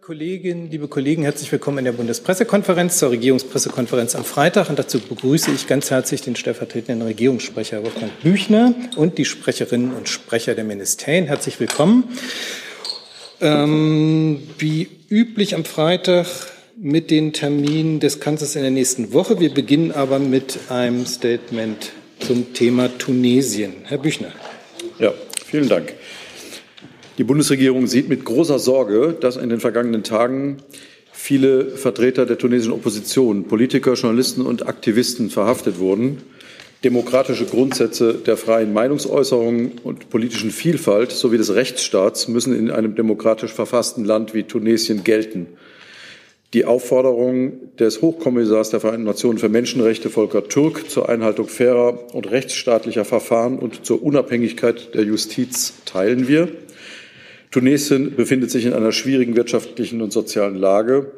Kolleginnen, liebe Kollegen, herzlich willkommen in der Bundespressekonferenz zur Regierungspressekonferenz am Freitag. Und dazu begrüße ich ganz herzlich den stellvertretenden Regierungssprecher Wolfgang Büchner und die Sprecherinnen und Sprecher der Ministerien. Herzlich willkommen. Ähm, wie üblich am Freitag mit den Terminen des Kanzlers in der nächsten Woche. Wir beginnen aber mit einem Statement zum Thema Tunesien. Herr Büchner. Ja, vielen Dank. Die Bundesregierung sieht mit großer Sorge, dass in den vergangenen Tagen viele Vertreter der tunesischen Opposition, Politiker, Journalisten und Aktivisten verhaftet wurden. Demokratische Grundsätze der freien Meinungsäußerung und politischen Vielfalt sowie des Rechtsstaats müssen in einem demokratisch verfassten Land wie Tunesien gelten. Die Aufforderung des Hochkommissars der Vereinten Nationen für Menschenrechte Volker Türk zur Einhaltung fairer und rechtsstaatlicher Verfahren und zur Unabhängigkeit der Justiz teilen wir. Tunesien befindet sich in einer schwierigen wirtschaftlichen und sozialen Lage.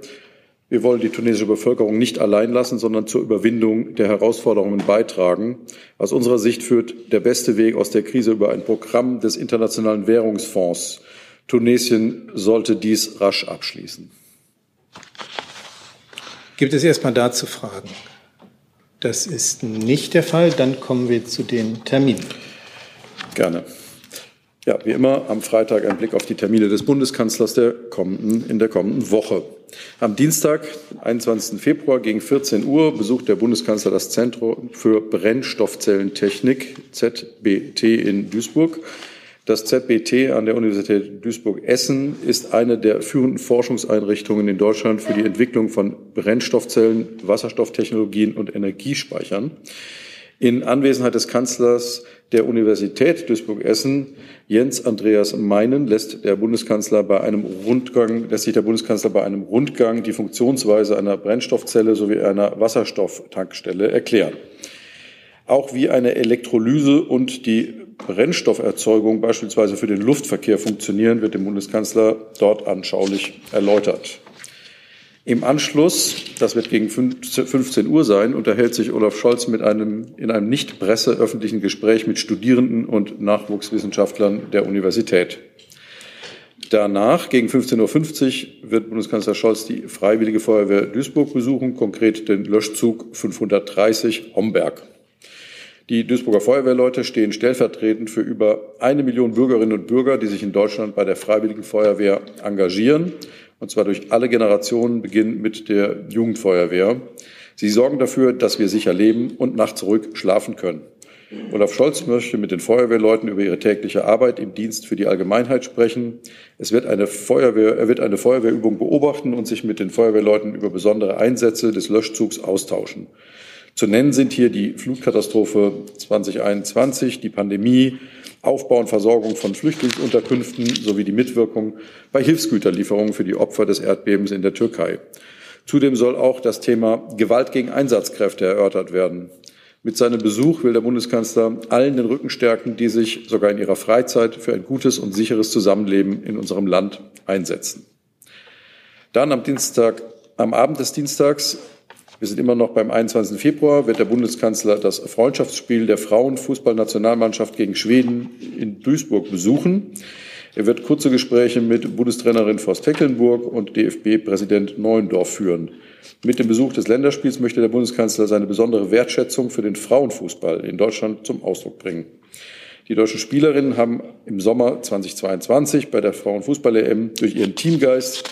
Wir wollen die tunesische Bevölkerung nicht allein lassen, sondern zur Überwindung der Herausforderungen beitragen. Aus unserer Sicht führt der beste Weg aus der Krise über ein Programm des Internationalen Währungsfonds. Tunesien sollte dies rasch abschließen. Gibt es erstmal dazu Fragen? Das ist nicht der Fall. Dann kommen wir zu den Terminen. Gerne. Ja, wie immer am Freitag ein Blick auf die Termine des Bundeskanzlers der kommenden, in der kommenden Woche. Am Dienstag, 21. Februar gegen 14 Uhr besucht der Bundeskanzler das Zentrum für Brennstoffzellentechnik ZBT in Duisburg. Das ZBT an der Universität Duisburg-Essen ist eine der führenden Forschungseinrichtungen in Deutschland für die Entwicklung von Brennstoffzellen, Wasserstofftechnologien und Energiespeichern. In Anwesenheit des Kanzlers der Universität Duisburg-Essen, Jens Andreas Meinen, lässt der Bundeskanzler bei einem Rundgang, lässt sich der Bundeskanzler bei einem Rundgang die Funktionsweise einer Brennstoffzelle sowie einer Wasserstofftankstelle erklären. Auch wie eine Elektrolyse und die Brennstofferzeugung beispielsweise für den Luftverkehr funktionieren, wird dem Bundeskanzler dort anschaulich erläutert. Im Anschluss, das wird gegen 15 Uhr sein, unterhält sich Olaf Scholz mit einem, in einem nicht presseöffentlichen Gespräch mit Studierenden und Nachwuchswissenschaftlern der Universität. Danach, gegen 15.50 Uhr, wird Bundeskanzler Scholz die Freiwillige Feuerwehr Duisburg besuchen, konkret den Löschzug 530 Homberg. Die Duisburger Feuerwehrleute stehen stellvertretend für über eine Million Bürgerinnen und Bürger, die sich in Deutschland bei der Freiwilligen Feuerwehr engagieren und zwar durch alle Generationen, beginnend mit der Jugendfeuerwehr. Sie sorgen dafür, dass wir sicher leben und nachts ruhig schlafen können. Olaf Scholz möchte mit den Feuerwehrleuten über ihre tägliche Arbeit im Dienst für die Allgemeinheit sprechen. Es wird eine Feuerwehr, er wird eine Feuerwehrübung beobachten und sich mit den Feuerwehrleuten über besondere Einsätze des Löschzugs austauschen. Zu nennen sind hier die Flutkatastrophe 2021, die Pandemie, Aufbau und Versorgung von Flüchtlingsunterkünften sowie die Mitwirkung bei Hilfsgüterlieferungen für die Opfer des Erdbebens in der Türkei. Zudem soll auch das Thema Gewalt gegen Einsatzkräfte erörtert werden. Mit seinem Besuch will der Bundeskanzler allen den Rücken stärken, die sich sogar in ihrer Freizeit für ein gutes und sicheres Zusammenleben in unserem Land einsetzen. Dann am Dienstag, am Abend des Dienstags wir sind immer noch beim 21. Februar, wird der Bundeskanzler das Freundschaftsspiel der Frauenfußballnationalmannschaft gegen Schweden in Duisburg besuchen. Er wird kurze Gespräche mit Bundestrainerin Forst Tecklenburg und DFB-Präsident Neuendorf führen. Mit dem Besuch des Länderspiels möchte der Bundeskanzler seine besondere Wertschätzung für den Frauenfußball in Deutschland zum Ausdruck bringen. Die deutschen Spielerinnen haben im Sommer 2022 bei der Frauenfußball-EM durch ihren Teamgeist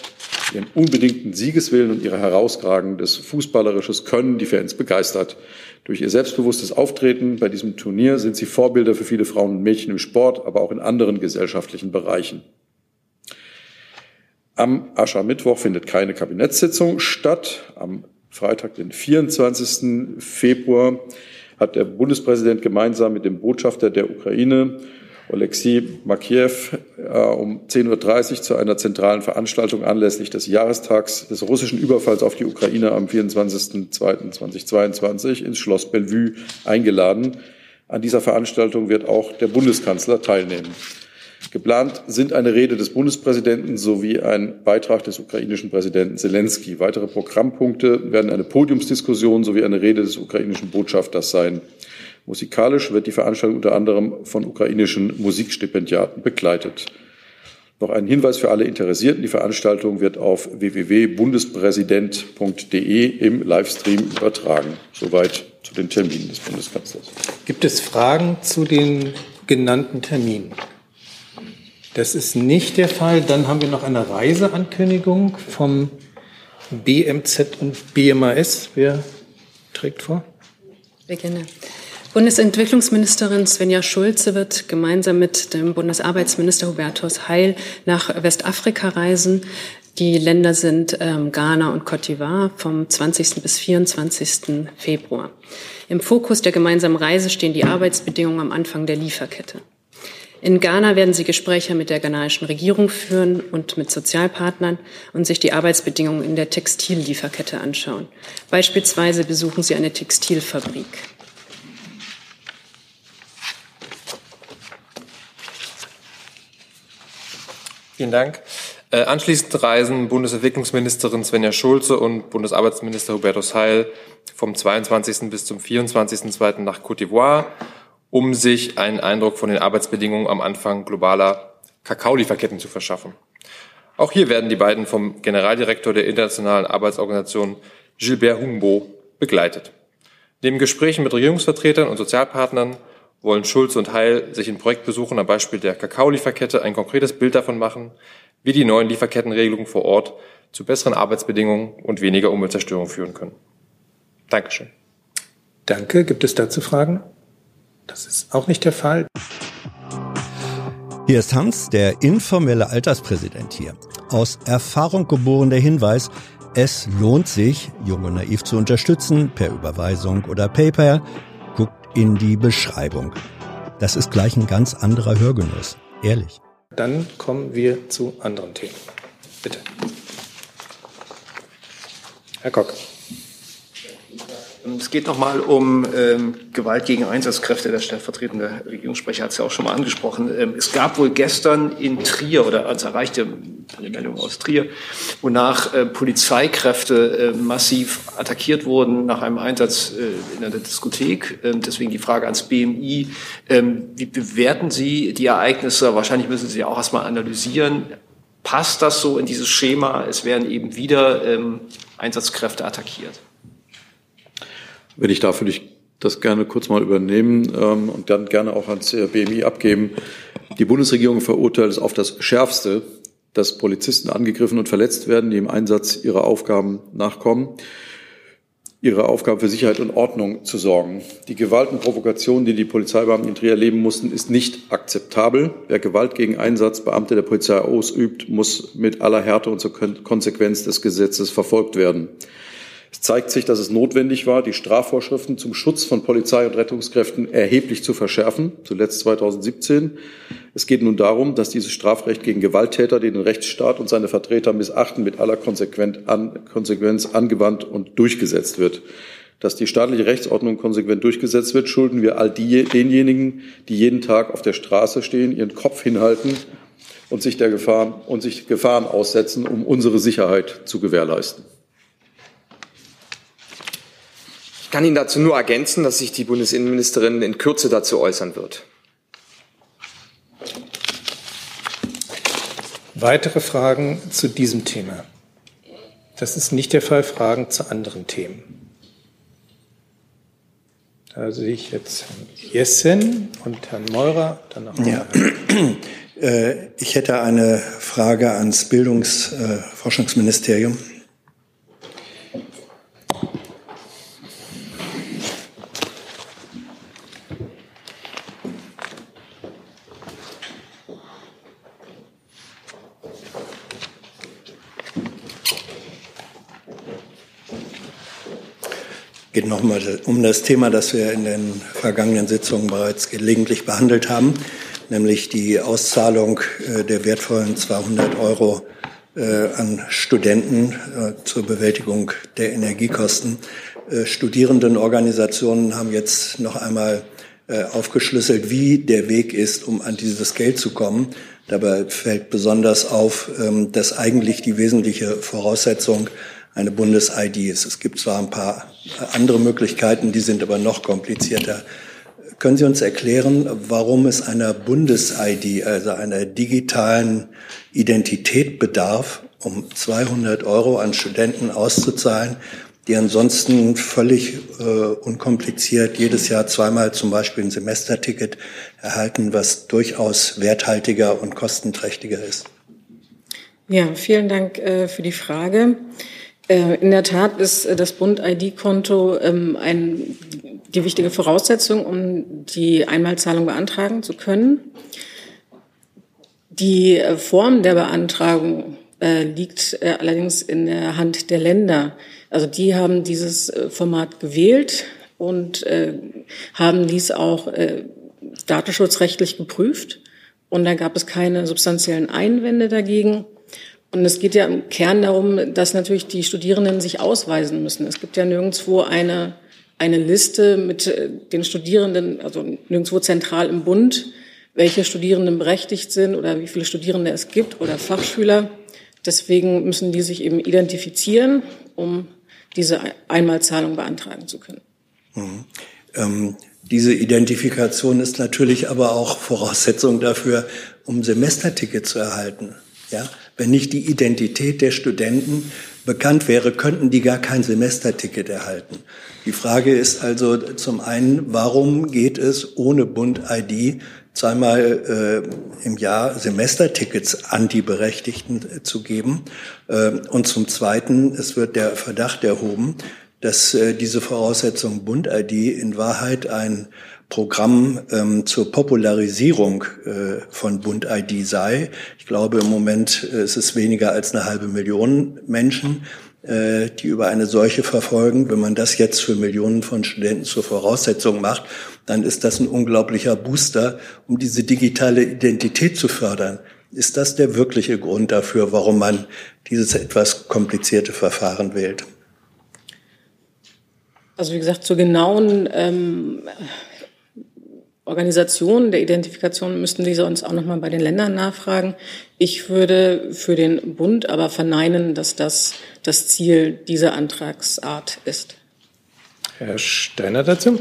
ihren unbedingten Siegeswillen und ihr herausragendes fußballerisches Können die Fans begeistert. Durch ihr selbstbewusstes Auftreten bei diesem Turnier sind sie Vorbilder für viele Frauen und Mädchen im Sport, aber auch in anderen gesellschaftlichen Bereichen. Am Aschermittwoch findet keine Kabinettssitzung statt. Am Freitag, den 24. Februar, hat der Bundespräsident gemeinsam mit dem Botschafter der Ukraine Oleksiy Makiew äh, um 10.30 Uhr zu einer zentralen Veranstaltung anlässlich des Jahrestags des russischen Überfalls auf die Ukraine am 24.02.2022 ins Schloss Bellevue eingeladen. An dieser Veranstaltung wird auch der Bundeskanzler teilnehmen. Geplant sind eine Rede des Bundespräsidenten sowie ein Beitrag des ukrainischen Präsidenten Zelensky. Weitere Programmpunkte werden eine Podiumsdiskussion sowie eine Rede des ukrainischen Botschafters sein. Musikalisch wird die Veranstaltung unter anderem von ukrainischen Musikstipendiaten begleitet. Noch ein Hinweis für alle Interessierten. Die Veranstaltung wird auf www.bundespräsident.de im Livestream übertragen. Soweit zu den Terminen des Bundeskanzlers. Gibt es Fragen zu den genannten Terminen? Das ist nicht der Fall. Dann haben wir noch eine Reiseankündigung vom BMZ und BMAS. Wer trägt vor? Gerne. Bundesentwicklungsministerin Svenja Schulze wird gemeinsam mit dem Bundesarbeitsminister Hubertus Heil nach Westafrika reisen. Die Länder sind ähm, Ghana und Cote d'Ivoire vom 20. bis 24. Februar. Im Fokus der gemeinsamen Reise stehen die Arbeitsbedingungen am Anfang der Lieferkette. In Ghana werden sie Gespräche mit der ghanaischen Regierung führen und mit Sozialpartnern und sich die Arbeitsbedingungen in der Textillieferkette anschauen. Beispielsweise besuchen sie eine Textilfabrik. Vielen Dank. Äh, anschließend reisen Bundesentwicklungsministerin Svenja Schulze und Bundesarbeitsminister Hubertus Heil vom 22. bis zum 24.02. nach Côte d'Ivoire, um sich einen Eindruck von den Arbeitsbedingungen am Anfang globaler Kakaolieferketten zu verschaffen. Auch hier werden die beiden vom Generaldirektor der Internationalen Arbeitsorganisation Gilbert Humbo begleitet. Neben Gesprächen mit Regierungsvertretern und Sozialpartnern wollen Schulz und Heil sich in Projektbesuchen am Beispiel der Kakaolieferkette ein konkretes Bild davon machen, wie die neuen Lieferkettenregelungen vor Ort zu besseren Arbeitsbedingungen und weniger Umweltzerstörung führen können. Dankeschön. Danke. Gibt es dazu Fragen? Das ist auch nicht der Fall. Hier ist Hans, der informelle Alterspräsident hier. Aus Erfahrung geboren der Hinweis, es lohnt sich, Junge Naiv zu unterstützen, per Überweisung oder PayPal in die Beschreibung. Das ist gleich ein ganz anderer Hörgenuss. Ehrlich. Dann kommen wir zu anderen Themen. Bitte. Herr Kock. Es geht nochmal um ähm, Gewalt gegen Einsatzkräfte. Der stellvertretende Regierungssprecher hat es ja auch schon mal angesprochen. Ähm, es gab wohl gestern in Trier, oder als erreichte eine Meldung aus Trier, wonach äh, Polizeikräfte äh, massiv attackiert wurden nach einem Einsatz äh, in einer Diskothek. Ähm, deswegen die Frage ans BMI. Ähm, wie bewerten Sie die Ereignisse? Wahrscheinlich müssen Sie auch erstmal analysieren. Passt das so in dieses Schema? Es werden eben wieder ähm, Einsatzkräfte attackiert. Wenn ich darf, würde ich das gerne kurz mal übernehmen ähm, und dann gerne auch ans äh, BMI abgeben. Die Bundesregierung verurteilt es auf das Schärfste, dass Polizisten angegriffen und verletzt werden, die im Einsatz ihrer Aufgaben nachkommen, ihre Aufgabe für Sicherheit und Ordnung zu sorgen. Die Gewalt und Provokation, die die Polizeibeamten in Trier erleben mussten, ist nicht akzeptabel. Wer Gewalt gegen Einsatzbeamte der Polizei ausübt, muss mit aller Härte und zur Konsequenz des Gesetzes verfolgt werden. Es zeigt sich, dass es notwendig war, die Strafvorschriften zum Schutz von Polizei und Rettungskräften erheblich zu verschärfen, zuletzt 2017. Es geht nun darum, dass dieses Strafrecht gegen Gewalttäter, die den Rechtsstaat und seine Vertreter missachten, mit aller Konsequenz angewandt und durchgesetzt wird. Dass die staatliche Rechtsordnung konsequent durchgesetzt wird, schulden wir all die, denjenigen, die jeden Tag auf der Straße stehen, ihren Kopf hinhalten und sich der Gefahr und sich Gefahren aussetzen, um unsere Sicherheit zu gewährleisten. Ich kann Ihnen dazu nur ergänzen, dass sich die Bundesinnenministerin in Kürze dazu äußern wird. Weitere Fragen zu diesem Thema? Das ist nicht der Fall. Fragen zu anderen Themen? Da sehe ich jetzt Herrn Jessen und Herrn Meurer. Dann noch ja. Äh, ich hätte eine Frage ans Bildungsforschungsministerium. Äh, geht nochmal um das Thema, das wir in den vergangenen Sitzungen bereits gelegentlich behandelt haben, nämlich die Auszahlung äh, der wertvollen 200 Euro äh, an Studenten äh, zur Bewältigung der Energiekosten. Studierendenorganisationen haben jetzt noch einmal aufgeschlüsselt, wie der Weg ist, um an dieses Geld zu kommen. Dabei fällt besonders auf, ähm, dass eigentlich die wesentliche Voraussetzung eine Bundes-ID ist. Es gibt zwar ein paar andere Möglichkeiten, die sind aber noch komplizierter. können Sie uns erklären, warum es einer Bundes-ID, also einer digitalen Identität bedarf, um 200 Euro an Studenten auszuzahlen, die ansonsten völlig äh, unkompliziert jedes Jahr zweimal zum Beispiel ein Semesterticket erhalten, was durchaus werthaltiger und kostenträchtiger ist? Ja, vielen Dank äh, für die Frage. Äh, in der Tat ist äh, das Bund-ID-Konto ähm, ein, die wichtige Voraussetzung, um die Einmalzahlung beantragen zu können. Die äh, Form der Beantragung liegt allerdings in der Hand der Länder. Also die haben dieses Format gewählt und haben dies auch datenschutzrechtlich geprüft. Und da gab es keine substanziellen Einwände dagegen. Und es geht ja im Kern darum, dass natürlich die Studierenden sich ausweisen müssen. Es gibt ja nirgendwo eine, eine Liste mit äh, den Studierenden, also nirgendwo zentral im Bund, welche Studierenden berechtigt sind oder wie viele Studierende es gibt oder Fachschüler. Deswegen müssen die sich eben identifizieren, um diese Einmalzahlung beantragen zu können. Mhm. Ähm, diese Identifikation ist natürlich aber auch Voraussetzung dafür, um Semesterticket zu erhalten. Ja, wenn nicht die Identität der Studenten bekannt wäre, könnten die gar kein Semesterticket erhalten. Die Frage ist also zum einen, warum geht es ohne Bund-ID zweimal äh, im Jahr Semestertickets an die Berechtigten äh, zu geben? Äh, und zum Zweiten, es wird der Verdacht erhoben, dass äh, diese Voraussetzung Bund-ID in Wahrheit ein Programm ähm, zur Popularisierung äh, von Bund-ID sei. Ich glaube, im Moment äh, ist es weniger als eine halbe Million Menschen, äh, die über eine solche verfolgen. Wenn man das jetzt für Millionen von Studenten zur Voraussetzung macht, dann ist das ein unglaublicher Booster, um diese digitale Identität zu fördern. Ist das der wirkliche Grund dafür, warum man dieses etwas komplizierte Verfahren wählt? Also wie gesagt, zur genauen ähm, Organisation der Identifikation müssten Sie sonst auch nochmal bei den Ländern nachfragen. Ich würde für den Bund aber verneinen, dass das das Ziel dieser Antragsart ist. Herr Steiner dazu?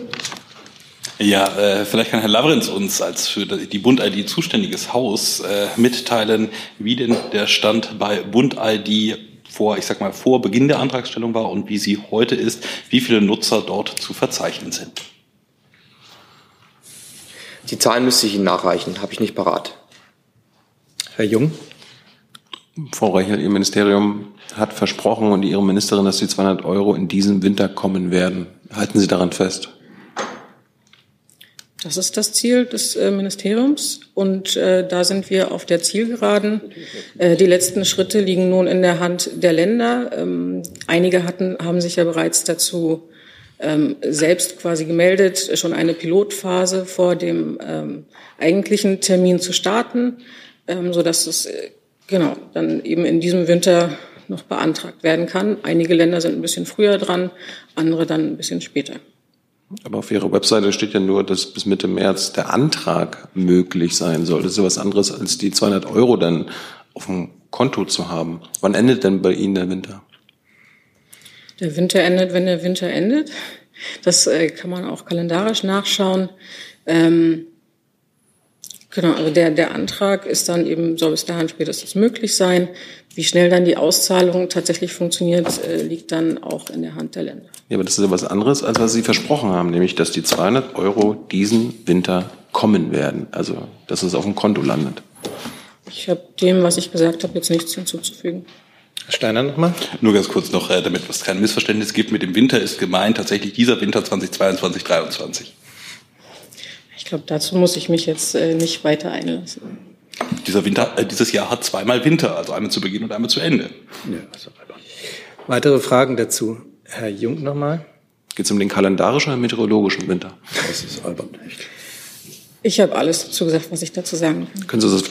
Ja, äh, vielleicht kann Herr Lavrenz uns als für die Bund-ID zuständiges Haus äh, mitteilen, wie denn der Stand bei Bund-ID vor, ich sag mal, vor Beginn der Antragstellung war und wie sie heute ist, wie viele Nutzer dort zu verzeichnen sind. Die Zahlen müsste ich Ihnen nachreichen, habe ich nicht parat. Herr Jung. Frau Reichel, Ihr Ministerium hat versprochen und Ihre Ministerin, dass die 200 Euro in diesem Winter kommen werden. Halten Sie daran fest? Das ist das Ziel des äh, Ministeriums und äh, da sind wir auf der Zielgeraden. Äh, die letzten Schritte liegen nun in der Hand der Länder. Ähm, einige hatten, haben sich ja bereits dazu ähm, selbst quasi gemeldet, schon eine Pilotphase vor dem ähm, eigentlichen Termin zu starten, ähm, so dass es äh, genau dann eben in diesem Winter noch beantragt werden kann. Einige Länder sind ein bisschen früher dran, andere dann ein bisschen später. Aber auf Ihrer Webseite steht ja nur, dass bis Mitte März der Antrag möglich sein soll. Das ist ja was anderes als die 200 Euro dann auf dem Konto zu haben. Wann endet denn bei Ihnen der Winter? Der Winter endet, wenn der Winter endet. Das äh, kann man auch kalendarisch nachschauen. Ähm, genau, also der, der Antrag ist dann eben, soll bis dahin spätestens möglich sein. Wie schnell dann die Auszahlung tatsächlich funktioniert, äh, liegt dann auch in der Hand der Länder. Ja, aber das ist ja was anderes, als was Sie versprochen haben, nämlich, dass die 200 Euro diesen Winter kommen werden. Also, dass es auf dem Konto landet. Ich habe dem, was ich gesagt habe, jetzt nichts hinzuzufügen. Herr Steiner nochmal. Nur ganz kurz noch, äh, damit es kein Missverständnis gibt. Mit dem Winter ist gemeint tatsächlich dieser Winter 2022, 2023. Ich glaube, dazu muss ich mich jetzt äh, nicht weiter einlassen. Dieser Winter, äh, dieses Jahr hat zweimal Winter, also einmal zu Beginn und einmal zu Ende. Ja, also Weitere Fragen dazu? Herr Jung nochmal. Geht es um den kalendarischen oder meteorologischen Winter? Das ist albern. Ich habe alles dazu gesagt, was ich dazu sagen kann. Können Sie das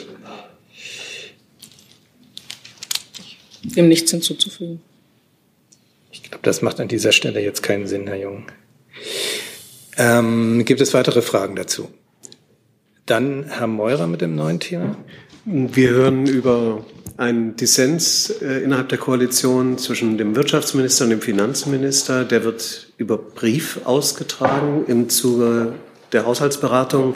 dem nichts hinzuzufügen. Ich glaube, das macht an dieser Stelle jetzt keinen Sinn, Herr Jung. Ähm, gibt es weitere Fragen dazu? Dann Herr Meurer mit dem neuen Thema. Wir hören über einen Dissens äh, innerhalb der Koalition zwischen dem Wirtschaftsminister und dem Finanzminister. Der wird über Brief ausgetragen im Zuge der Haushaltsberatung.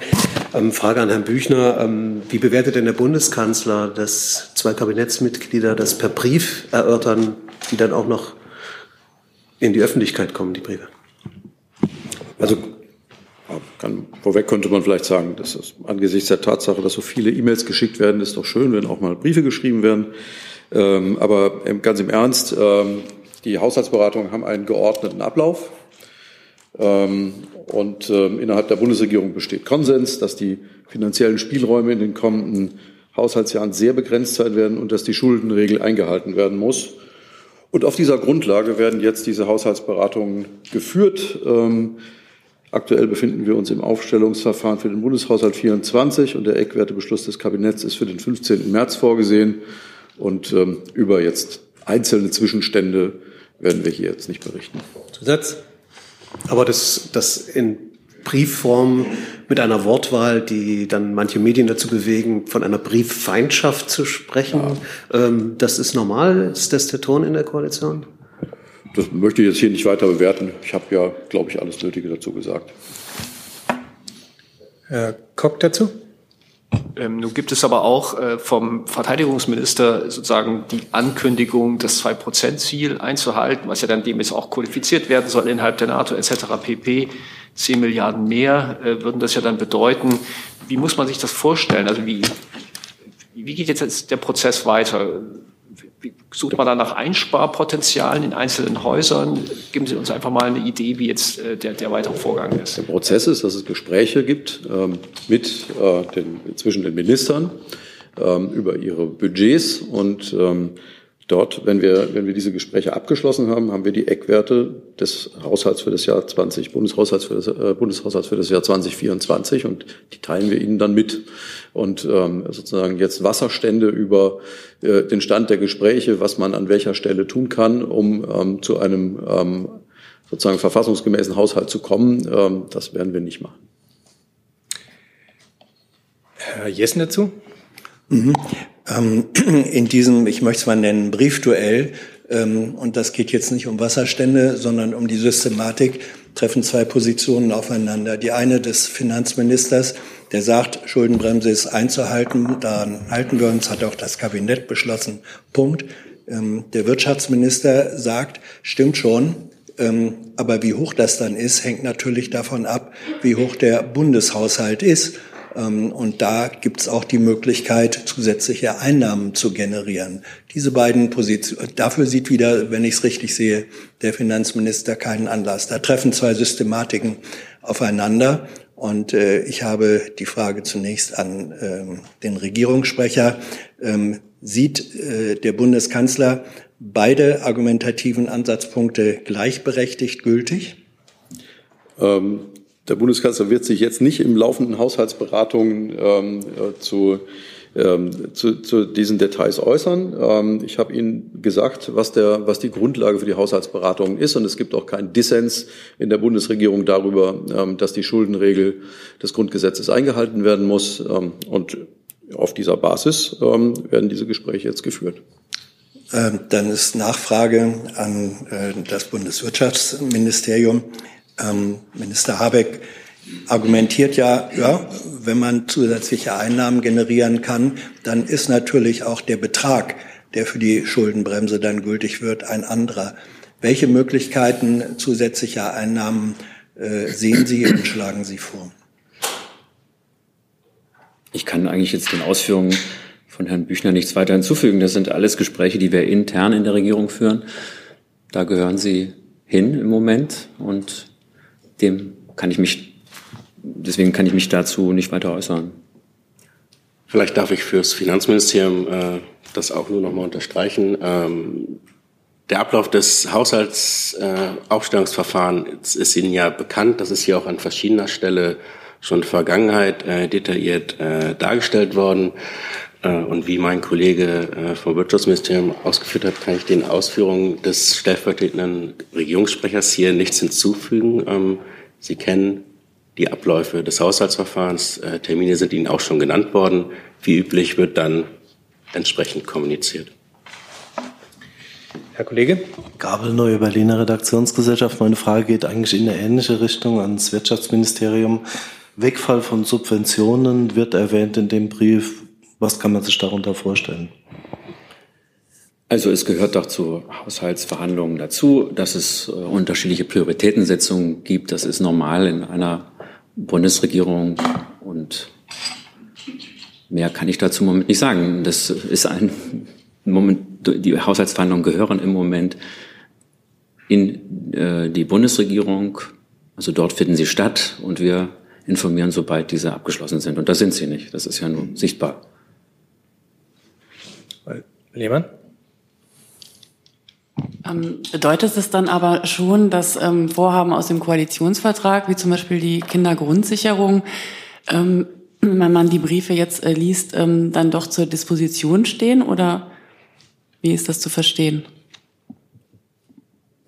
Ähm, Frage an Herrn Büchner. Ähm, wie bewertet denn der Bundeskanzler, dass zwei Kabinettsmitglieder das per Brief erörtern, die dann auch noch in die Öffentlichkeit kommen, die Briefe? Also kann, vorweg könnte man vielleicht sagen, dass es angesichts der Tatsache, dass so viele E-Mails geschickt werden, ist doch schön, wenn auch mal Briefe geschrieben werden. Ähm, aber ganz im Ernst, ähm, die Haushaltsberatungen haben einen geordneten Ablauf. Ähm, und ähm, innerhalb der Bundesregierung besteht Konsens, dass die finanziellen Spielräume in den kommenden Haushaltsjahren sehr begrenzt sein werden und dass die Schuldenregel eingehalten werden muss. Und auf dieser Grundlage werden jetzt diese Haushaltsberatungen geführt. Ähm, aktuell befinden wir uns im Aufstellungsverfahren für den Bundeshaushalt 24 und der Eckwertebeschluss des Kabinetts ist für den 15. März vorgesehen. Und ähm, über jetzt einzelne Zwischenstände werden wir hier jetzt nicht berichten. Zusatz? Aber das, das in Briefform mit einer Wortwahl, die dann manche Medien dazu bewegen, von einer Brieffeindschaft zu sprechen, ja. ähm, das ist normal? Ist das der Ton in der Koalition? Das möchte ich jetzt hier nicht weiter bewerten. Ich habe ja, glaube ich, alles Nötige dazu gesagt. Herr Kock dazu? Ähm, nun gibt es aber auch äh, vom Verteidigungsminister sozusagen die Ankündigung, das Zwei-Prozent-Ziel einzuhalten, was ja dann dem jetzt auch qualifiziert werden soll innerhalb der NATO etc. pp. Zehn Milliarden mehr äh, würden das ja dann bedeuten. Wie muss man sich das vorstellen? Also wie, wie geht jetzt der Prozess weiter? Sucht man da nach Einsparpotenzialen in einzelnen Häusern? Geben Sie uns einfach mal eine Idee, wie jetzt äh, der, der weitere Vorgang ist. Der Prozess ist, dass es Gespräche gibt ähm, mit äh, den, zwischen den Ministern ähm, über ihre Budgets und ähm, Dort, wenn wir, wenn wir diese Gespräche abgeschlossen haben, haben wir die Eckwerte des Haushalts für das Jahr 20, Bundeshaushalts für das, äh, Bundeshaushalts für das Jahr 2024 und die teilen wir Ihnen dann mit. Und ähm, sozusagen jetzt Wasserstände über äh, den Stand der Gespräche, was man an welcher Stelle tun kann, um ähm, zu einem ähm, sozusagen verfassungsgemäßen Haushalt zu kommen, ähm, das werden wir nicht machen. Herr Jessen dazu? Mhm. Ähm, in diesem, ich möchte es mal nennen, Briefduell, ähm, und das geht jetzt nicht um Wasserstände, sondern um die Systematik, treffen zwei Positionen aufeinander. Die eine des Finanzministers, der sagt, Schuldenbremse ist einzuhalten, daran halten wir uns, hat auch das Kabinett beschlossen, Punkt. Ähm, der Wirtschaftsminister sagt, stimmt schon, aber wie hoch das dann ist, hängt natürlich davon ab, wie hoch der Bundeshaushalt ist. Ähm, und da gibt es auch die Möglichkeit, zusätzliche Einnahmen zu generieren. Diese beiden Positionen, dafür sieht wieder, wenn ich es richtig sehe, der Finanzminister keinen Anlass. Da treffen zwei Systematiken aufeinander. Und äh, ich habe die Frage zunächst an ähm, den Regierungssprecher. Ähm, sieht äh, der Bundeskanzler beide argumentativen Ansatzpunkte gleichberechtigt gültig? Ähm, der Bundeskanzler wird sich jetzt nicht im laufenden Haushaltsberatungen ähm, äh, zu, ähm, zu, zu diesen Details äußern. Ähm, ich habe Ihnen gesagt, was, der, was die Grundlage für die Haushaltsberatungen ist. Und es gibt auch keinen Dissens in der Bundesregierung darüber, ähm, dass die Schuldenregel des Grundgesetzes eingehalten werden muss. Ähm, und auf dieser Basis ähm, werden diese Gespräche jetzt geführt. Dann ist Nachfrage an äh, das Bundeswirtschaftsministerium. Ähm, Minister Habeck argumentiert ja, ja, wenn man zusätzliche Einnahmen generieren kann, dann ist natürlich auch der Betrag, der für die Schuldenbremse dann gültig wird, ein anderer. Welche Möglichkeiten zusätzlicher Einnahmen äh, sehen Sie und schlagen Sie vor? Ich kann eigentlich jetzt den Ausführungen von Herrn Büchner nichts weiter hinzufügen. Das sind alles Gespräche, die wir intern in der Regierung führen. Da gehören Sie hin im Moment und dem kann ich mich, deswegen kann ich mich dazu nicht weiter äußern. Vielleicht darf ich fürs Finanzministerium äh, das auch nur noch mal unterstreichen. Ähm, der Ablauf des Haushaltsaufstellungsverfahrens äh, ist Ihnen ja bekannt. Das ist hier auch an verschiedener Stelle schon Vergangenheit äh, detailliert äh, dargestellt worden. Äh, und wie mein Kollege äh, vom Wirtschaftsministerium ausgeführt hat, kann ich den Ausführungen des stellvertretenden Regierungssprechers hier nichts hinzufügen. Ähm, Sie kennen die Abläufe des Haushaltsverfahrens. Äh, Termine sind Ihnen auch schon genannt worden. Wie üblich wird dann entsprechend kommuniziert. Herr Kollege? Gabel, Neue Berliner Redaktionsgesellschaft. Meine Frage geht eigentlich in eine ähnliche Richtung ans Wirtschaftsministerium. Wegfall von Subventionen wird erwähnt in dem Brief. Was kann man sich darunter vorstellen? Also es gehört doch zu Haushaltsverhandlungen dazu, dass es äh, unterschiedliche Prioritätensetzungen gibt. Das ist normal in einer Bundesregierung und mehr kann ich dazu im Moment nicht sagen. Das ist ein Moment, die Haushaltsverhandlungen gehören im Moment in äh, die Bundesregierung. Also dort finden sie statt und wir informieren, sobald diese abgeschlossen sind. Und da sind sie nicht. Das ist ja nur sichtbar. Lehmann? Ähm, bedeutet es dann aber schon, dass ähm, Vorhaben aus dem Koalitionsvertrag, wie zum Beispiel die Kindergrundsicherung, ähm, wenn man die Briefe jetzt äh, liest, ähm, dann doch zur Disposition stehen? Oder wie ist das zu verstehen?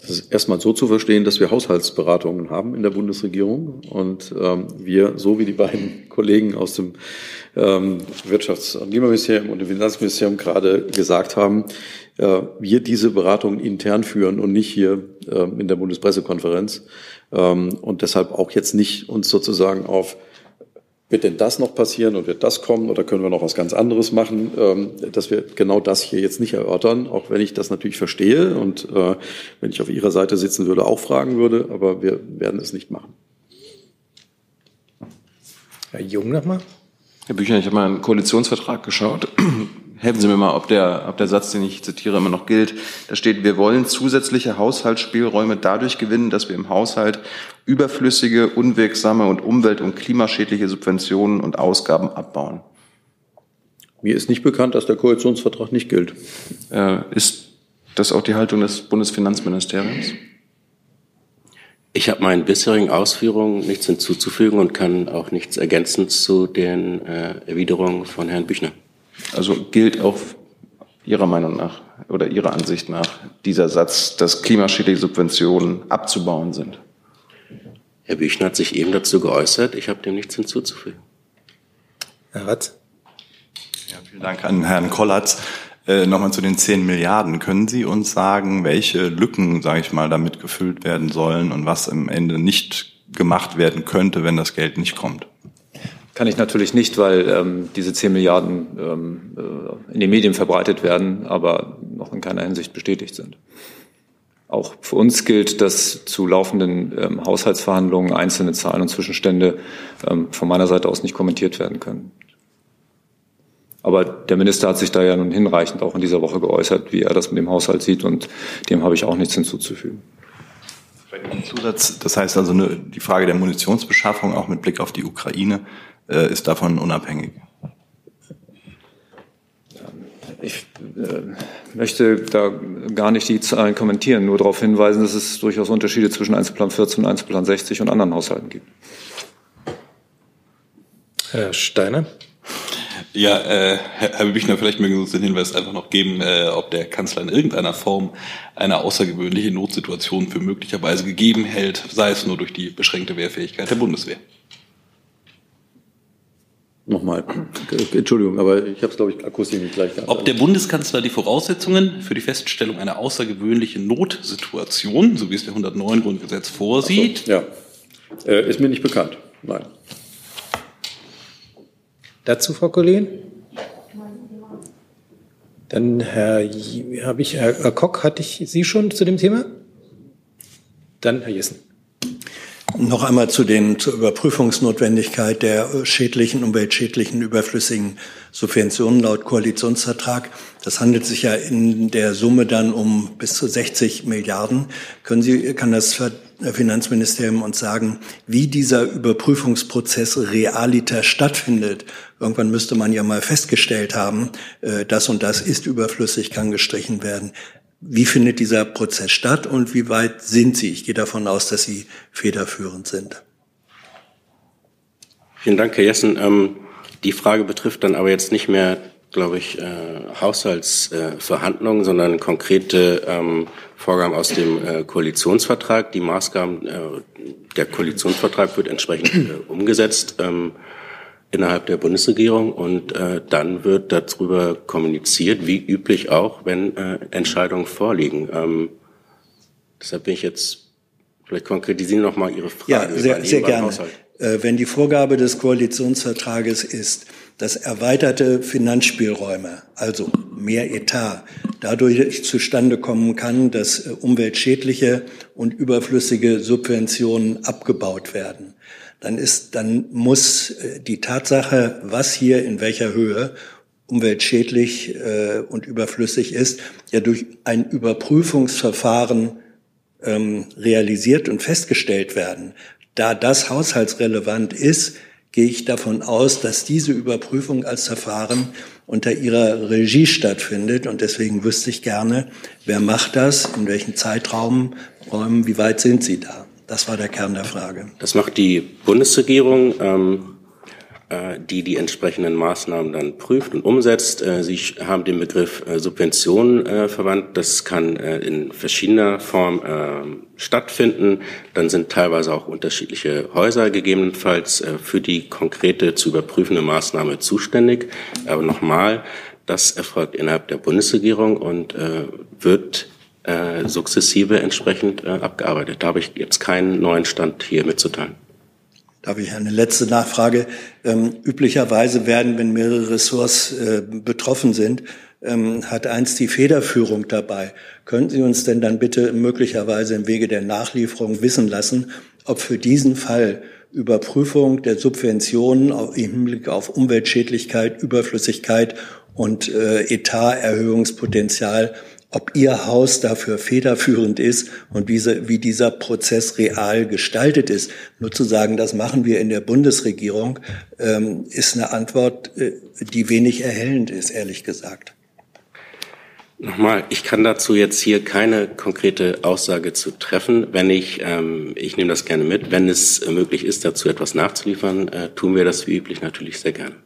Das ist erstmal so zu verstehen, dass wir Haushaltsberatungen haben in der Bundesregierung und ähm, wir, so wie die beiden Kollegen aus dem ähm, Wirtschafts- und Klimaministerium und dem Finanzministerium gerade gesagt haben, äh, wir diese Beratungen intern führen und nicht hier äh, in der Bundespressekonferenz ähm, und deshalb auch jetzt nicht uns sozusagen auf wird denn das noch passieren und wird das kommen oder können wir noch was ganz anderes machen, ähm, dass wir genau das hier jetzt nicht erörtern, auch wenn ich das natürlich verstehe und äh, wenn ich auf Ihrer Seite sitzen würde, auch fragen würde, aber wir werden es nicht machen. Herr Jung nochmal. Herr Büchner, ich habe mal einen Koalitionsvertrag geschaut. Helfen Sie mir mal, ob der, ob der Satz, den ich zitiere, immer noch gilt. Da steht, wir wollen zusätzliche Haushaltsspielräume dadurch gewinnen, dass wir im Haushalt überflüssige, unwirksame und umwelt- und klimaschädliche Subventionen und Ausgaben abbauen. Mir ist nicht bekannt, dass der Koalitionsvertrag nicht gilt. Äh, ist das auch die Haltung des Bundesfinanzministeriums? Ich habe meinen bisherigen Ausführungen nichts hinzuzufügen und kann auch nichts ergänzen zu den äh, Erwiderungen von Herrn Büchner. Also gilt auch Ihrer Meinung nach oder Ihrer Ansicht nach dieser Satz, dass klimaschädliche Subventionen abzubauen sind? Herr Büchner hat sich eben dazu geäußert. Ich habe dem nichts hinzuzufügen. Herr Ratz. Ja, vielen Dank an Herrn Kollatz. Äh, Nochmal zu den 10 Milliarden. Können Sie uns sagen, welche Lücken, sage ich mal, damit gefüllt werden sollen und was am Ende nicht gemacht werden könnte, wenn das Geld nicht kommt? Kann ich natürlich nicht, weil ähm, diese 10 Milliarden ähm, äh, in den Medien verbreitet werden, aber noch in keiner Hinsicht bestätigt sind. Auch für uns gilt, dass zu laufenden ähm, Haushaltsverhandlungen einzelne Zahlen und Zwischenstände ähm, von meiner Seite aus nicht kommentiert werden können. Aber der Minister hat sich da ja nun hinreichend auch in dieser Woche geäußert, wie er das mit dem Haushalt sieht, und dem habe ich auch nichts hinzuzufügen. Zusatz, das heißt also die Frage der Munitionsbeschaffung auch mit Blick auf die Ukraine ist davon unabhängig. Ich äh, möchte da gar nicht die Zahlen kommentieren, nur darauf hinweisen, dass es durchaus Unterschiede zwischen Einzelplan 14 und Einzelplan 60 und anderen Haushalten gibt. Herr Steiner. Ja, äh, Herr Herr Büchner, vielleicht mögen Sie uns den Hinweis einfach noch geben, äh, ob der Kanzler in irgendeiner Form eine außergewöhnliche Notsituation für möglicherweise gegeben hält, sei es nur durch die beschränkte Wehrfähigkeit der Bundeswehr. Nochmal, Entschuldigung, aber ich habe es, glaube ich, akustisch nicht gleich gehabt. Ob der Bundeskanzler die Voraussetzungen für die Feststellung einer außergewöhnlichen Notsituation, so wie es der 109 Grundgesetz vorsieht, so, ja, äh, ist mir nicht bekannt. Nein. Dazu, Frau Kollegin? Dann Herr, habe ich, Herr Koch, hatte ich Sie schon zu dem Thema? Dann Herr Jessen. Noch einmal zu den, zur Überprüfungsnotwendigkeit der schädlichen, umweltschädlichen, überflüssigen Subventionen laut Koalitionsvertrag. Das handelt sich ja in der Summe dann um bis zu 60 Milliarden. Können Sie, kann das Finanzministerium uns sagen, wie dieser Überprüfungsprozess realiter stattfindet? Irgendwann müsste man ja mal festgestellt haben, äh, das und das ist überflüssig, kann gestrichen werden. Wie findet dieser Prozess statt und wie weit sind Sie? Ich gehe davon aus, dass Sie federführend sind. Vielen Dank, Herr Jessen. Ähm, die Frage betrifft dann aber jetzt nicht mehr, glaube ich, äh, Haushaltsverhandlungen, äh, sondern konkrete ähm, Vorgaben aus dem äh, Koalitionsvertrag. Die Maßgaben, äh, der Koalitionsvertrag wird entsprechend äh, umgesetzt. Ähm, innerhalb der Bundesregierung und äh, dann wird darüber kommuniziert, wie üblich auch, wenn äh, Entscheidungen vorliegen. Ähm, deshalb bin ich jetzt, vielleicht konkretisieren noch mal Ihre Frage. Ja, sehr, sehr gerne. Äh, wenn die Vorgabe des Koalitionsvertrages ist, dass erweiterte Finanzspielräume, also mehr Etat, dadurch zustande kommen kann, dass äh, umweltschädliche und überflüssige Subventionen abgebaut werden, dann ist, dann muss äh, die Tatsache, was hier in welcher Höhe umweltschädlich äh, und überflüssig ist, ja durch ein Überprüfungsverfahren ähm, realisiert und festgestellt werden. Da das haushaltsrelevant ist, gehe ich davon aus, dass diese Überprüfung als Verfahren unter ihrer Regie stattfindet. Und deswegen wüsste ich gerne, wer macht das, in welchen Zeitraum, wie weit sind Sie da? Das war der Kern der Frage. Das macht die Bundesregierung. Ähm äh, die die entsprechenden Maßnahmen dann prüft und umsetzt. Äh, Sie haben den Begriff äh, Subvention verwandt. Das kann in verschiedener Form stattfinden. Dann sind teilweise auch unterschiedliche Häuser gegebenenfalls für die konkrete zu überprüfende Maßnahme zuständig. Aber nochmal, das erfolgt innerhalb der Bundesregierung und wird sukzessive entsprechend abgearbeitet. Da habe ich jetzt keinen neuen Stand hier mitzuteilen. Darf ich eine letzte Nachfrage? Ähm, üblicherweise werden, wenn mehrere Ressorts äh, betroffen sind, ähm, hat eins die Federführung dabei. Könnten Sie uns denn dann bitte möglicherweise im Wege der Nachlieferung wissen lassen, ob für diesen Fall Überprüfung der Subventionen im Hinblick auf Umweltschädlichkeit, Überflüssigkeit und äh, Etaterhöhungspotenzial ob Ihr Haus dafür federführend ist und wie, sie, wie dieser Prozess real gestaltet ist. Nur zu sagen, das machen wir in der Bundesregierung, ähm, ist eine Antwort, äh, die wenig erhellend ist, ehrlich gesagt. Nochmal, ich kann dazu jetzt hier keine konkrete Aussage zu treffen. Wenn ich, ähm, ich nehme das gerne mit, wenn es möglich ist, dazu etwas nachzuliefern, äh, tun wir das wie üblich natürlich sehr gerne.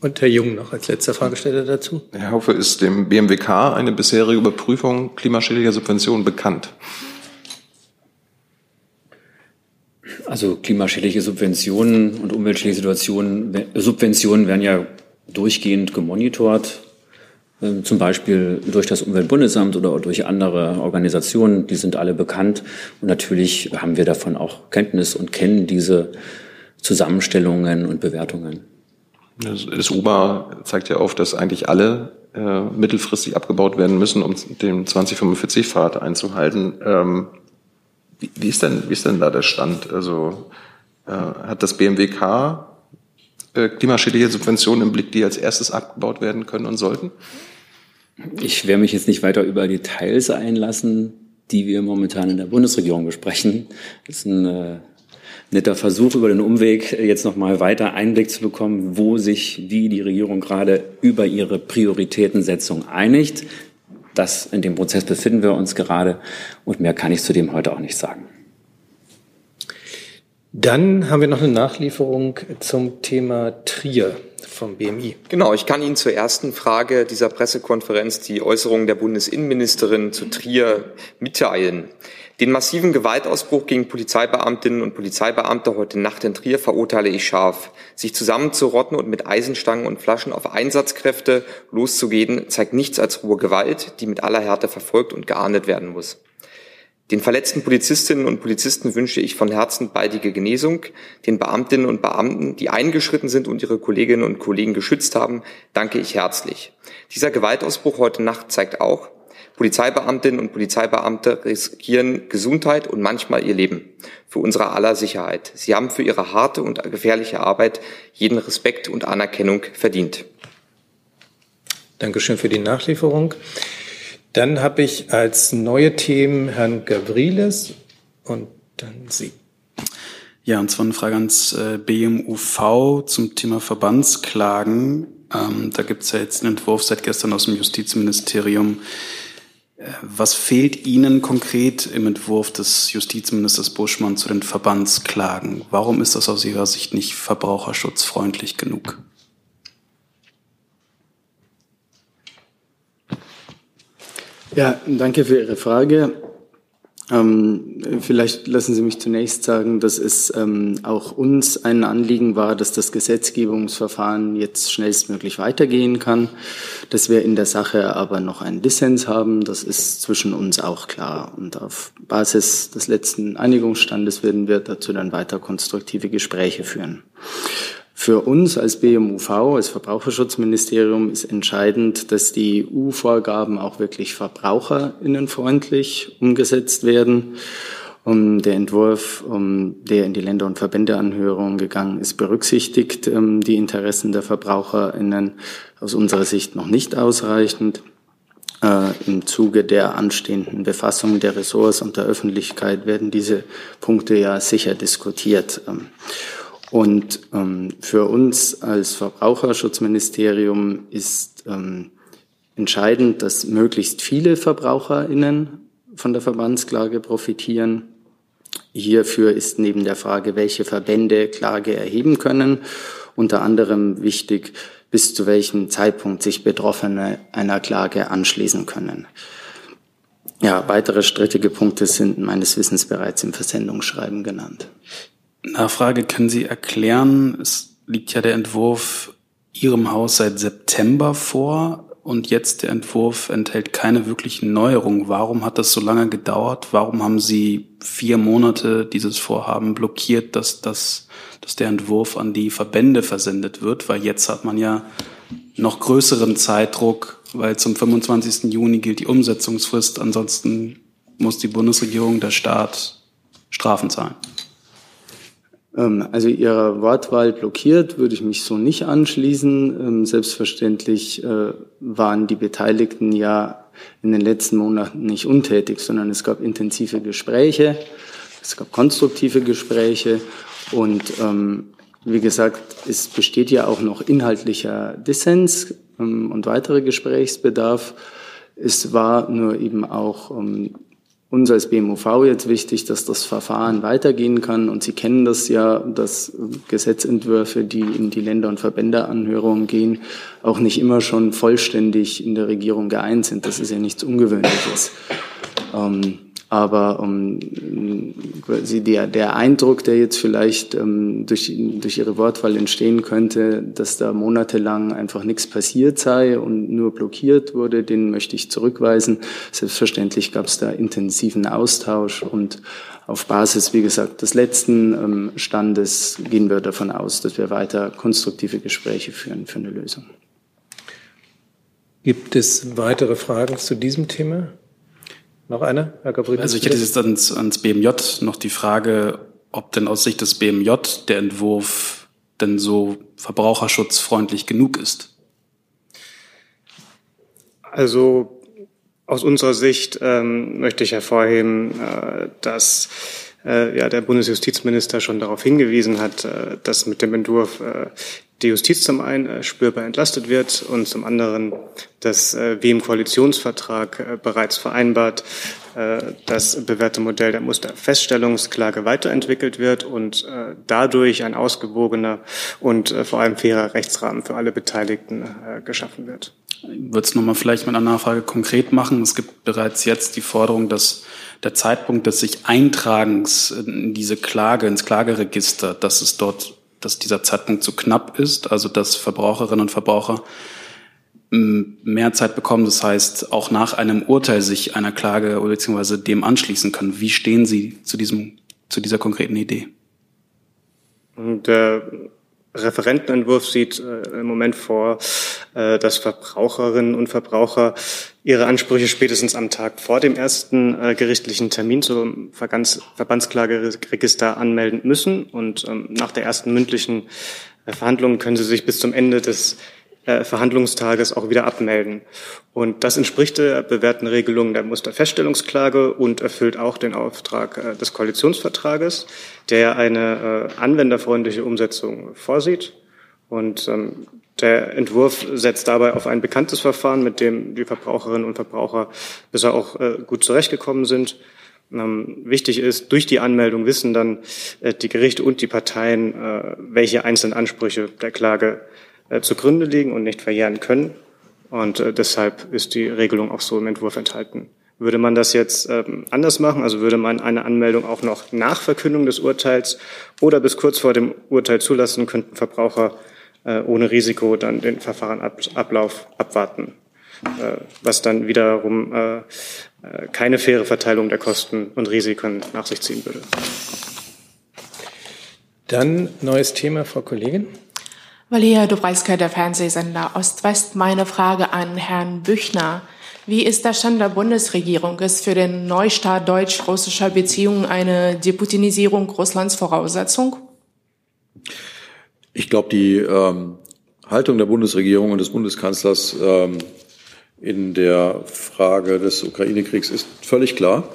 Und Herr Jung noch als letzter Fragesteller dazu. Herr Haufe, ist dem BMWK eine bisherige Überprüfung klimaschädlicher Subventionen bekannt? Also klimaschädliche Subventionen und umweltschädliche Situationen, Subventionen werden ja durchgehend gemonitort, ähm, zum Beispiel durch das Umweltbundesamt oder durch andere Organisationen. Die sind alle bekannt und natürlich haben wir davon auch Kenntnis und kennen diese Zusammenstellungen und Bewertungen. Das UBA zeigt ja auf, dass eigentlich alle äh, mittelfristig abgebaut werden müssen, um den 2045-Pfad einzuhalten. Ähm, wie, wie, ist denn, wie ist denn da der Stand? Also äh, hat das BMWK äh, klimaschädliche Subventionen im Blick, die als erstes abgebaut werden können und sollten? Ich werde mich jetzt nicht weiter über Details einlassen, die wir momentan in der Bundesregierung besprechen. Das ist ein äh, netter Versuch über den Umweg, jetzt nochmal weiter Einblick zu bekommen, wo sich wie die Regierung gerade über ihre Prioritätensetzung einigt. Das, in dem Prozess befinden wir uns gerade und mehr kann ich zu dem heute auch nicht sagen. Dann haben wir noch eine Nachlieferung zum Thema Trier vom BMI. Genau, ich kann Ihnen zur ersten Frage dieser Pressekonferenz die Äußerungen der Bundesinnenministerin zu Trier mitteilen. Den massiven Gewaltausbruch gegen Polizeibeamtinnen und Polizeibeamte heute Nacht in Trier verurteile ich scharf. Sich zusammenzurotten und mit Eisenstangen und Flaschen auf Einsatzkräfte loszugehen, zeigt nichts als rohe Gewalt, die mit aller Härte verfolgt und geahndet werden muss. Den verletzten Polizistinnen und Polizisten wünsche ich von Herzen baldige Genesung. Den Beamtinnen und Beamten, die eingeschritten sind und ihre Kolleginnen und Kollegen geschützt haben, danke ich herzlich. Dieser Gewaltausbruch heute Nacht zeigt auch, Polizeibeamtinnen und Polizeibeamte riskieren Gesundheit und manchmal ihr Leben für unsere aller Sicherheit. Sie haben für ihre harte und gefährliche Arbeit jeden Respekt und Anerkennung verdient. Dankeschön für die Nachlieferung. Dann habe ich als neue Themen Herrn Gavrilis und dann Sie. Ja, und zwar eine Frage ans äh, BMUV zum Thema Verbandsklagen. Ähm, da gibt es ja jetzt einen Entwurf seit gestern aus dem Justizministerium, was fehlt Ihnen konkret im Entwurf des Justizministers Buschmann zu den Verbandsklagen? Warum ist das aus Ihrer Sicht nicht verbraucherschutzfreundlich genug? Ja, danke für Ihre Frage. Ähm, vielleicht lassen Sie mich zunächst sagen, dass es ähm, auch uns ein Anliegen war, dass das Gesetzgebungsverfahren jetzt schnellstmöglich weitergehen kann, dass wir in der Sache aber noch einen Dissens haben. Das ist zwischen uns auch klar. Und auf Basis des letzten Einigungsstandes werden wir dazu dann weiter konstruktive Gespräche führen. Für uns als BMUV, als Verbraucherschutzministerium, ist entscheidend, dass die EU-Vorgaben auch wirklich verbraucherinnenfreundlich umgesetzt werden. Um, der Entwurf, um, der in die Länder- und Verbändeanhörung gegangen ist, berücksichtigt um, die Interessen der VerbraucherInnen aus unserer Sicht noch nicht ausreichend. Äh, Im Zuge der anstehenden Befassung der Ressorts und der Öffentlichkeit werden diese Punkte ja sicher diskutiert. Ähm, und ähm, für uns als Verbraucherschutzministerium ist ähm, entscheidend, dass möglichst viele VerbraucherInnen von der Verbandsklage profitieren. Hierfür ist neben der Frage, welche Verbände Klage erheben können, unter anderem wichtig, bis zu welchem Zeitpunkt sich Betroffene einer Klage anschließen können. Ja, weitere strittige Punkte sind meines Wissens bereits im Versendungsschreiben genannt. Nachfrage, können Sie erklären, es liegt ja der Entwurf Ihrem Haus seit September vor und jetzt der Entwurf enthält keine wirklichen Neuerungen. Warum hat das so lange gedauert? Warum haben Sie vier Monate dieses Vorhaben blockiert, dass, das, dass der Entwurf an die Verbände versendet wird? Weil jetzt hat man ja noch größeren Zeitdruck, weil zum 25. Juni gilt die Umsetzungsfrist. Ansonsten muss die Bundesregierung, der Staat Strafen zahlen. Ähm, also Ihrer Wortwahl blockiert würde ich mich so nicht anschließen. Ähm, selbstverständlich äh, waren die Beteiligten ja in den letzten Monaten nicht untätig, sondern es gab intensive Gespräche, es gab konstruktive Gespräche und ähm, wie gesagt, es besteht ja auch noch inhaltlicher Dissens und weiterer Gesprächsbedarf. Es war nur eben auch uns als BMUV jetzt wichtig, dass das Verfahren weitergehen kann. Und Sie kennen das ja, dass Gesetzentwürfe, die in die Länder- und Verbändeanhörungen gehen, auch nicht immer schon vollständig in der Regierung geeint sind. Das ist ja nichts Ungewöhnliches. Ähm, aber um, quasi der, der Eindruck, der jetzt vielleicht ähm, durch, durch Ihre Wortwahl entstehen könnte, dass da monatelang einfach nichts passiert sei und nur blockiert wurde, den möchte ich zurückweisen. Selbstverständlich gab es da intensiven Austausch und auf Basis, wie gesagt, des letzten ähm, Standes gehen wir davon aus, dass wir weiter konstruktive Gespräche führen für eine Lösung. Gibt es weitere Fragen zu diesem Thema? Noch eine, Herr Gabriel? Also ich hätte jetzt ans, ans BMJ noch die Frage, ob denn aus Sicht des BMJ der Entwurf denn so verbraucherschutzfreundlich genug ist. Also aus unserer Sicht ähm, möchte ich hervorheben, äh, dass äh, ja, der Bundesjustizminister schon darauf hingewiesen hat, äh, dass mit dem Entwurf äh, die Justiz zum einen äh, spürbar entlastet wird und zum anderen, dass äh, wie im Koalitionsvertrag äh, bereits vereinbart, das bewährte Modell der Musterfeststellungsklage weiterentwickelt wird und dadurch ein ausgewogener und vor allem fairer Rechtsrahmen für alle Beteiligten geschaffen wird. Ich würde es nochmal vielleicht mit einer Nachfrage konkret machen. Es gibt bereits jetzt die Forderung, dass der Zeitpunkt des sich Eintragens in diese Klage, ins Klageregister, dass es dort dass dieser Zeitpunkt zu knapp ist, also dass Verbraucherinnen und Verbraucher mehr Zeit bekommen, das heißt auch nach einem Urteil sich einer Klage bzw. dem anschließen können. Wie stehen Sie zu diesem zu dieser konkreten Idee? Der Referentenentwurf sieht äh, im Moment vor, äh, dass Verbraucherinnen und Verbraucher ihre Ansprüche spätestens am Tag vor dem ersten äh, gerichtlichen Termin zum Verbands Verbandsklageregister anmelden müssen. Und ähm, nach der ersten mündlichen äh, Verhandlung können sie sich bis zum Ende des äh, Verhandlungstages auch wieder abmelden. Und das entspricht der bewährten Regelung der Musterfeststellungsklage und erfüllt auch den Auftrag äh, des Koalitionsvertrages, der eine äh, anwenderfreundliche Umsetzung vorsieht. Und ähm, der Entwurf setzt dabei auf ein bekanntes Verfahren, mit dem die Verbraucherinnen und Verbraucher bisher auch äh, gut zurechtgekommen sind. Ähm, wichtig ist, durch die Anmeldung wissen dann äh, die Gerichte und die Parteien, äh, welche einzelnen Ansprüche der Klage zugrunde liegen und nicht verjähren können. Und deshalb ist die Regelung auch so im Entwurf enthalten, Würde man das jetzt ähm, anders machen? Also würde man eine Anmeldung auch noch nach Verkündung des Urteils oder bis kurz vor dem Urteil zulassen, könnten Verbraucher ohne Risiko dann den Verfahrenablauf abwarten, äh, was dann wiederum äh, äh, keine faire Verteilung der Kosten und Risiken nach sich ziehen würde. Dann neues Thema, Frau Kollegin. Valia Dobralska, der Fernsehsender Ost-West. Meine Frage an Herrn Büchner. Wie ist der Stand der Bundesregierung? Ist für den Neustart deutsch-russischer Beziehungen eine Deputinisierung Russlands Voraussetzung? Ich glaube, die ähm, Haltung der Bundesregierung und des Bundeskanzlers ähm, in der Frage des Ukraine-Kriegs ist völlig klar.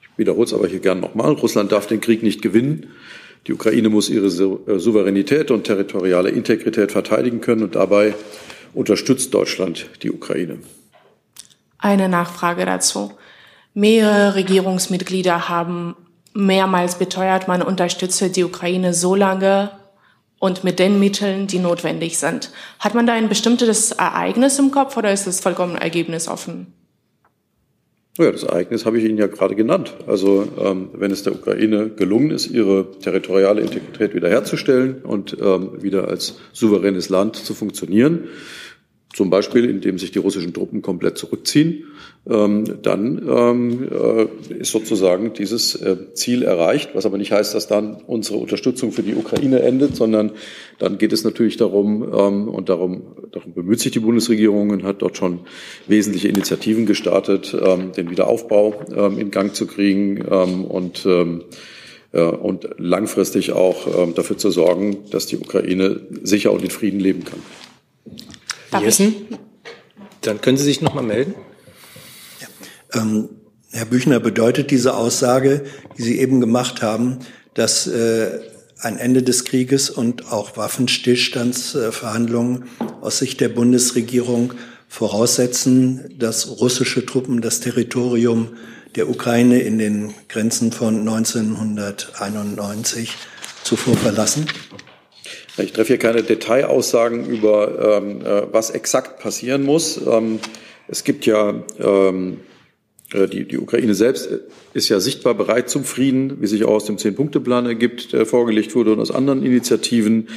Ich wiederhole es aber hier gern nochmal. Russland darf den Krieg nicht gewinnen. Die Ukraine muss ihre äh, Souveränität und territoriale Integrität verteidigen können und dabei unterstützt Deutschland die Ukraine. Eine Nachfrage dazu. Mehrere Regierungsmitglieder haben mehrmals beteuert, man unterstütze die Ukraine so lange und mit den Mitteln, die notwendig sind. Hat man da ein bestimmtes Ereignis im Kopf oder ist es vollkommen ergebnisoffen? Ja, das Ereignis habe ich Ihnen ja gerade genannt. Also ähm, wenn es der Ukraine gelungen ist, ihre territoriale Integrität wiederherzustellen und ähm, wieder als souveränes Land zu funktionieren, zum Beispiel indem sich die russischen Truppen komplett zurückziehen, ähm, dann ähm, äh, ist sozusagen dieses äh, Ziel erreicht, was aber nicht heißt, dass dann unsere Unterstützung für die Ukraine endet, sondern dann geht es natürlich darum, ähm, und darum, darum bemüht sich die Bundesregierung und hat dort schon wesentliche Initiativen gestartet, den Wiederaufbau in Gang zu kriegen und äh, und langfristig auch dafür zu sorgen, dass die Ukraine sicher und in Frieden leben kann. Darf Jessen? Dann können Sie sich noch mal melden. Ja. Ähm, Herr Büchner, bedeutet diese Aussage, die Sie eben gemacht haben, dass äh, ein Ende des Krieges und auch Waffenstillstandsverhandlungen aus Sicht der Bundesregierung voraussetzen, dass russische Truppen das Territorium der Ukraine in den Grenzen von 1991 zuvor verlassen? Ich treffe hier keine Detailaussagen über, ähm, äh, was exakt passieren muss. Ähm, es gibt ja, ähm, äh, die, die Ukraine selbst ist ja sichtbar bereit zum Frieden, wie sich auch aus dem Zehn-Punkte-Plan ergibt, der vorgelegt wurde und aus anderen Initiativen.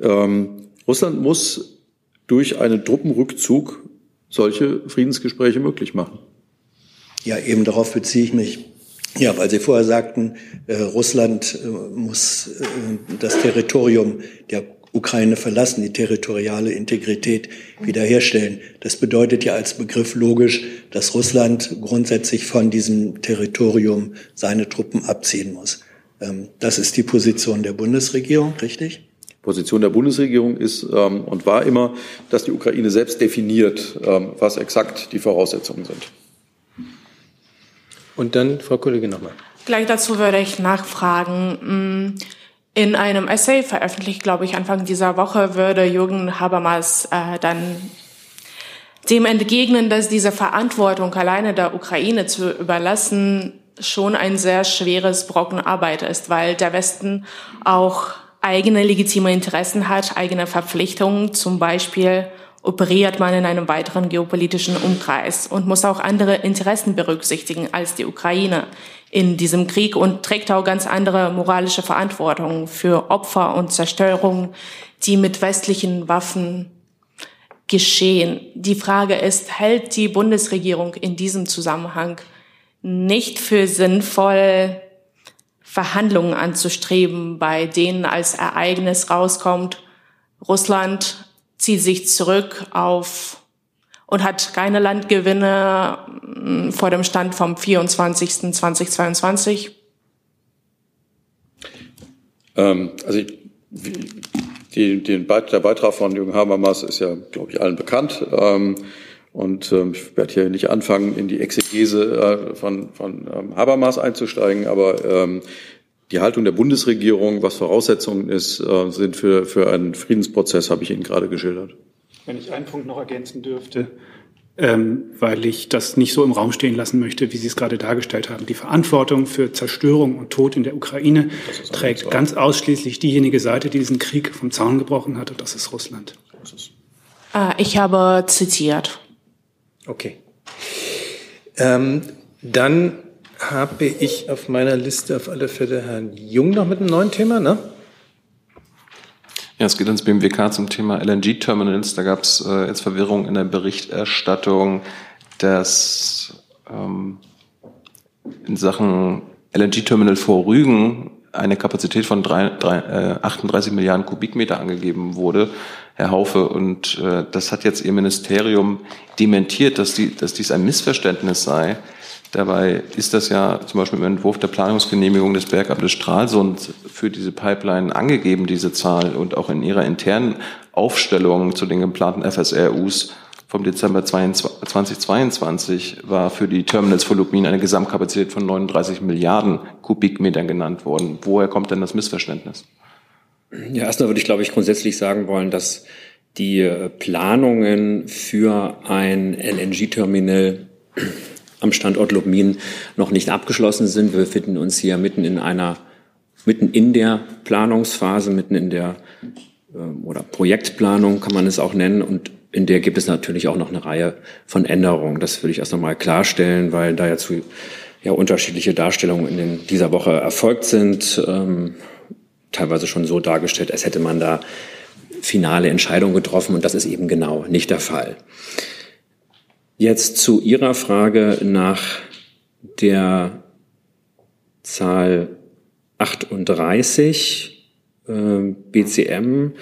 Ähm, Russland muss durch einen Truppenrückzug solche Friedensgespräche möglich machen. Ja, eben darauf beziehe ich mich. Ja, weil Sie vorher sagten, äh, Russland äh, muss äh, das Territorium der Ukraine verlassen, die territoriale Integrität wiederherstellen. Das bedeutet ja als Begriff logisch, dass Russland grundsätzlich von diesem Territorium seine Truppen abziehen muss. Ähm, das ist die Position der Bundesregierung, richtig? Position der Bundesregierung ist ähm, und war immer, dass die Ukraine selbst definiert, ähm, was exakt die Voraussetzungen sind. Und dann, Frau Kollegin, nochmal. Gleich dazu würde ich nachfragen. Hm, in einem Essay, veröffentlicht, glaube ich, Anfang dieser Woche, würde Jürgen Habermas äh, dann dem entgegnen, dass diese Verantwortung alleine der Ukraine zu überlassen schon ein sehr schweres Brocken Arbeit ist, weil der Westen auch eigene legitime Interessen hat, eigene Verpflichtungen, zum Beispiel operiert man in einem weiteren geopolitischen Umkreis und muss auch andere Interessen berücksichtigen als die Ukraine in diesem Krieg und trägt auch ganz andere moralische Verantwortung für Opfer und Zerstörung, die mit westlichen Waffen geschehen. Die Frage ist, hält die Bundesregierung in diesem Zusammenhang nicht für sinnvoll, Verhandlungen anzustreben, bei denen als Ereignis rauskommt, Russland zieht sich zurück auf und hat keine Landgewinne mm, vor dem Stand vom 24. 2022? Ähm, also ich, die, Beitrag, der Beitrag von Jürgen Habermas ist ja, glaube ich, allen bekannt. Ähm, und ähm, ich werde hier nicht anfangen, in die Exegese äh, von, von ähm, Habermas einzusteigen, aber ähm, die Haltung der Bundesregierung, was Voraussetzungen ist, äh, sind für, für einen Friedensprozess, habe ich Ihnen gerade geschildert. Wenn ich einen Punkt noch ergänzen dürfte, ähm, weil ich das nicht so im Raum stehen lassen möchte, wie Sie es gerade dargestellt haben. Die Verantwortung für Zerstörung und Tod in der Ukraine trägt ganz ausschließlich diejenige Seite, die diesen Krieg vom Zaun gebrochen hat, und das ist Russland. Äh, ich habe zitiert. Okay. Ähm, dann habe ich auf meiner Liste auf alle Fälle Herrn Jung noch mit einem neuen Thema, ne? Ja, es geht ins BMWK zum Thema LNG-Terminals. Da gab es äh, jetzt Verwirrung in der Berichterstattung, dass ähm, in Sachen LNG-Terminal vor Rügen eine Kapazität von drei, drei, äh, 38 Milliarden Kubikmeter angegeben wurde, Herr Haufe. Und äh, das hat jetzt Ihr Ministerium dementiert, dass, die, dass dies ein Missverständnis sei. Dabei ist das ja zum Beispiel im Entwurf der Planungsgenehmigung des Bergamtes Stralsund für diese Pipeline angegeben, diese Zahl, und auch in ihrer internen Aufstellung zu den geplanten FSRUs vom Dezember 2022 war für die Terminals von Lubmin eine Gesamtkapazität von 39 Milliarden Kubikmetern genannt worden. Woher kommt denn das Missverständnis? Ja, erstmal würde ich, glaube ich, grundsätzlich sagen wollen, dass die äh, Planungen für ein LNG-Terminal am Standort Lubmin noch nicht abgeschlossen sind. Wir befinden uns hier mitten in einer, mitten in der Planungsphase, mitten in der ähm, oder Projektplanung kann man es auch nennen und in der gibt es natürlich auch noch eine Reihe von Änderungen. Das will ich erst nochmal klarstellen, weil da ja zu ja, unterschiedliche Darstellungen in den, dieser Woche erfolgt sind, ähm, teilweise schon so dargestellt, als hätte man da finale Entscheidungen getroffen und das ist eben genau nicht der Fall. Jetzt zu Ihrer Frage nach der Zahl 38 äh, BCM.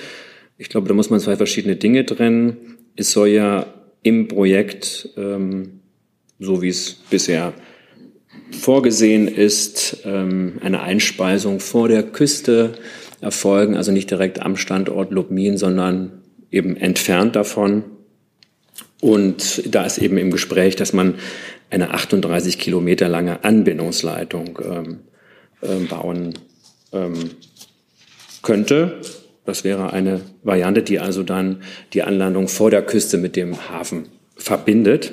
Ich glaube, da muss man zwei verschiedene Dinge trennen. Es soll ja im Projekt, ähm, so wie es bisher vorgesehen ist, ähm, eine Einspeisung vor der Küste erfolgen, also nicht direkt am Standort Lubmin, sondern eben entfernt davon. Und da ist eben im Gespräch, dass man eine 38 Kilometer lange Anbindungsleitung ähm, äh, bauen ähm, könnte. Das wäre eine Variante, die also dann die Anlandung vor der Küste mit dem Hafen verbindet.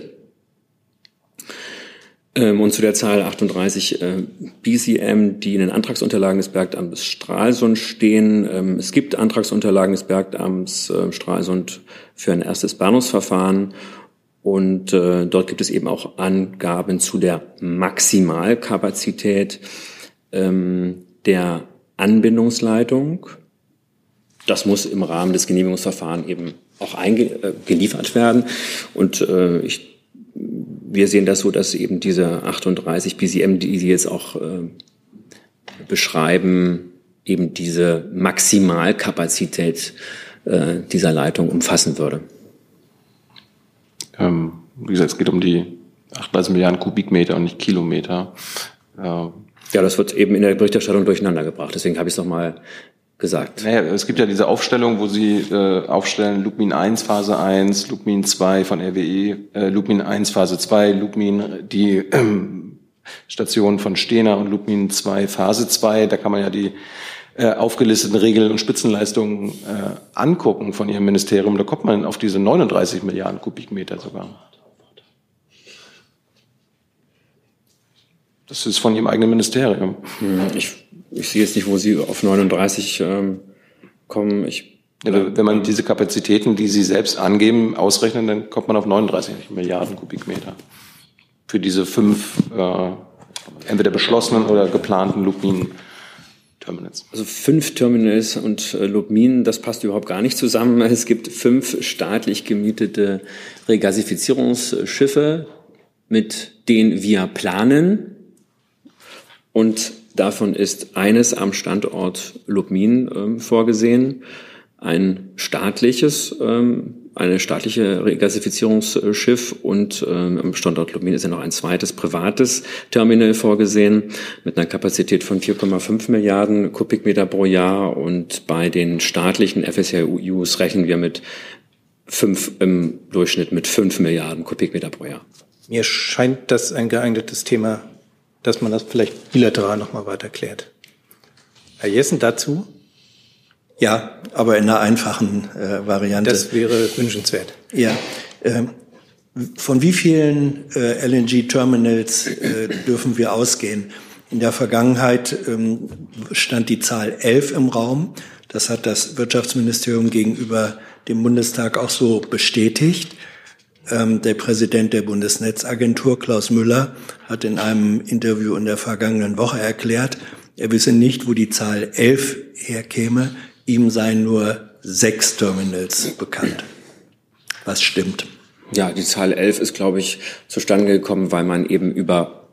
Ähm, und zu der Zahl 38 äh, BCM, die in den Antragsunterlagen des Bergamtes Stralsund stehen. Ähm, es gibt Antragsunterlagen des Bergamts äh, Stralsund für ein erstes Bahnhofsverfahren. Und äh, dort gibt es eben auch Angaben zu der Maximalkapazität ähm, der Anbindungsleitung. Das muss im Rahmen des Genehmigungsverfahrens eben auch eingeliefert werden. Und äh, ich wir sehen das so, dass eben diese 38 BCM, die Sie jetzt auch äh, beschreiben, eben diese Maximalkapazität äh, dieser Leitung umfassen würde. Ähm, wie gesagt, es geht um die 38 Milliarden Kubikmeter und nicht Kilometer. Äh, ja, das wird eben in der Berichterstattung durcheinander gebracht. Deswegen habe ich es nochmal gesagt. Naja, es gibt ja diese Aufstellung, wo Sie äh, aufstellen Lukmin 1 Phase 1, Lukmin 2 von RWE, äh, Lukmin 1 Phase 2, Lukmin die ähm, Station von Stehner und Lukmin 2 Phase 2. Da kann man ja die äh, aufgelisteten Regeln und Spitzenleistungen äh, angucken von Ihrem Ministerium. Da kommt man auf diese 39 Milliarden Kubikmeter sogar. Das ist von Ihrem eigenen Ministerium. Hm, ich ich sehe jetzt nicht, wo Sie auf 39 ähm, kommen. Ich, ja, wenn man diese Kapazitäten, die Sie selbst angeben, ausrechnet, dann kommt man auf 39 Milliarden Kubikmeter. Für diese fünf äh, entweder beschlossenen oder geplanten Lubmin. Terminals. Also fünf Terminals und äh, Lubmin, das passt überhaupt gar nicht zusammen. Es gibt fünf staatlich gemietete Regasifizierungsschiffe, mit denen wir planen. Und Davon ist eines am Standort Lubmin ähm, vorgesehen, ein staatliches, ähm, eine staatliche Regasifizierungsschiff und ähm, am Standort Lubmin ist ja noch ein zweites privates Terminal vorgesehen mit einer Kapazität von 4,5 Milliarden Kubikmeter pro Jahr und bei den staatlichen FSRUs rechnen wir mit fünf im Durchschnitt mit fünf Milliarden Kubikmeter pro Jahr. Mir scheint das ein geeignetes Thema dass man das vielleicht bilateral nochmal weiter klärt. Herr Jessen dazu? Ja, aber in einer einfachen äh, Variante. Das wäre wünschenswert. Ja. Äh, von wie vielen äh, LNG-Terminals äh, dürfen wir ausgehen? In der Vergangenheit ähm, stand die Zahl elf im Raum. Das hat das Wirtschaftsministerium gegenüber dem Bundestag auch so bestätigt. Ähm, der Präsident der Bundesnetzagentur, Klaus Müller, hat in einem Interview in der vergangenen Woche erklärt, er wisse nicht, wo die Zahl 11 herkäme. Ihm seien nur sechs Terminals bekannt. Was stimmt? Ja, die Zahl 11 ist, glaube ich, zustande gekommen, weil man eben über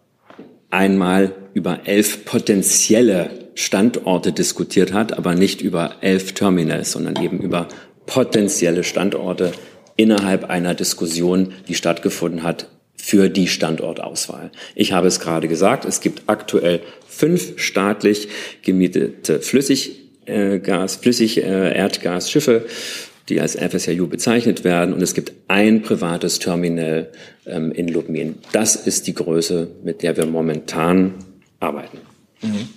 einmal über elf potenzielle Standorte diskutiert hat, aber nicht über elf Terminals, sondern eben über potenzielle Standorte innerhalb einer Diskussion, die stattgefunden hat für die Standortauswahl. Ich habe es gerade gesagt, es gibt aktuell fünf staatlich gemietete Flüssiggas, Flüssig äh, Erdgasschiffe, die als FSRU bezeichnet werden, und es gibt ein privates Terminal ähm, in Lubmin. Das ist die Größe, mit der wir momentan arbeiten. Mhm.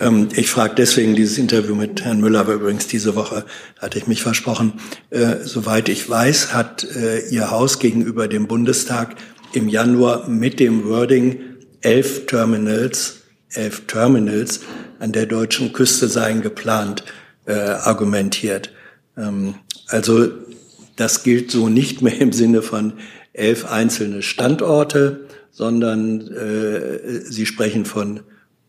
Ähm, ich frage deswegen dieses Interview mit Herrn Müller, aber übrigens diese Woche hatte ich mich versprochen. Äh, soweit ich weiß, hat äh, Ihr Haus gegenüber dem Bundestag im Januar mit dem Wording elf Terminals, elf Terminals an der deutschen Küste seien geplant, äh, argumentiert. Ähm, also das gilt so nicht mehr im Sinne von elf einzelne Standorte, sondern äh, Sie sprechen von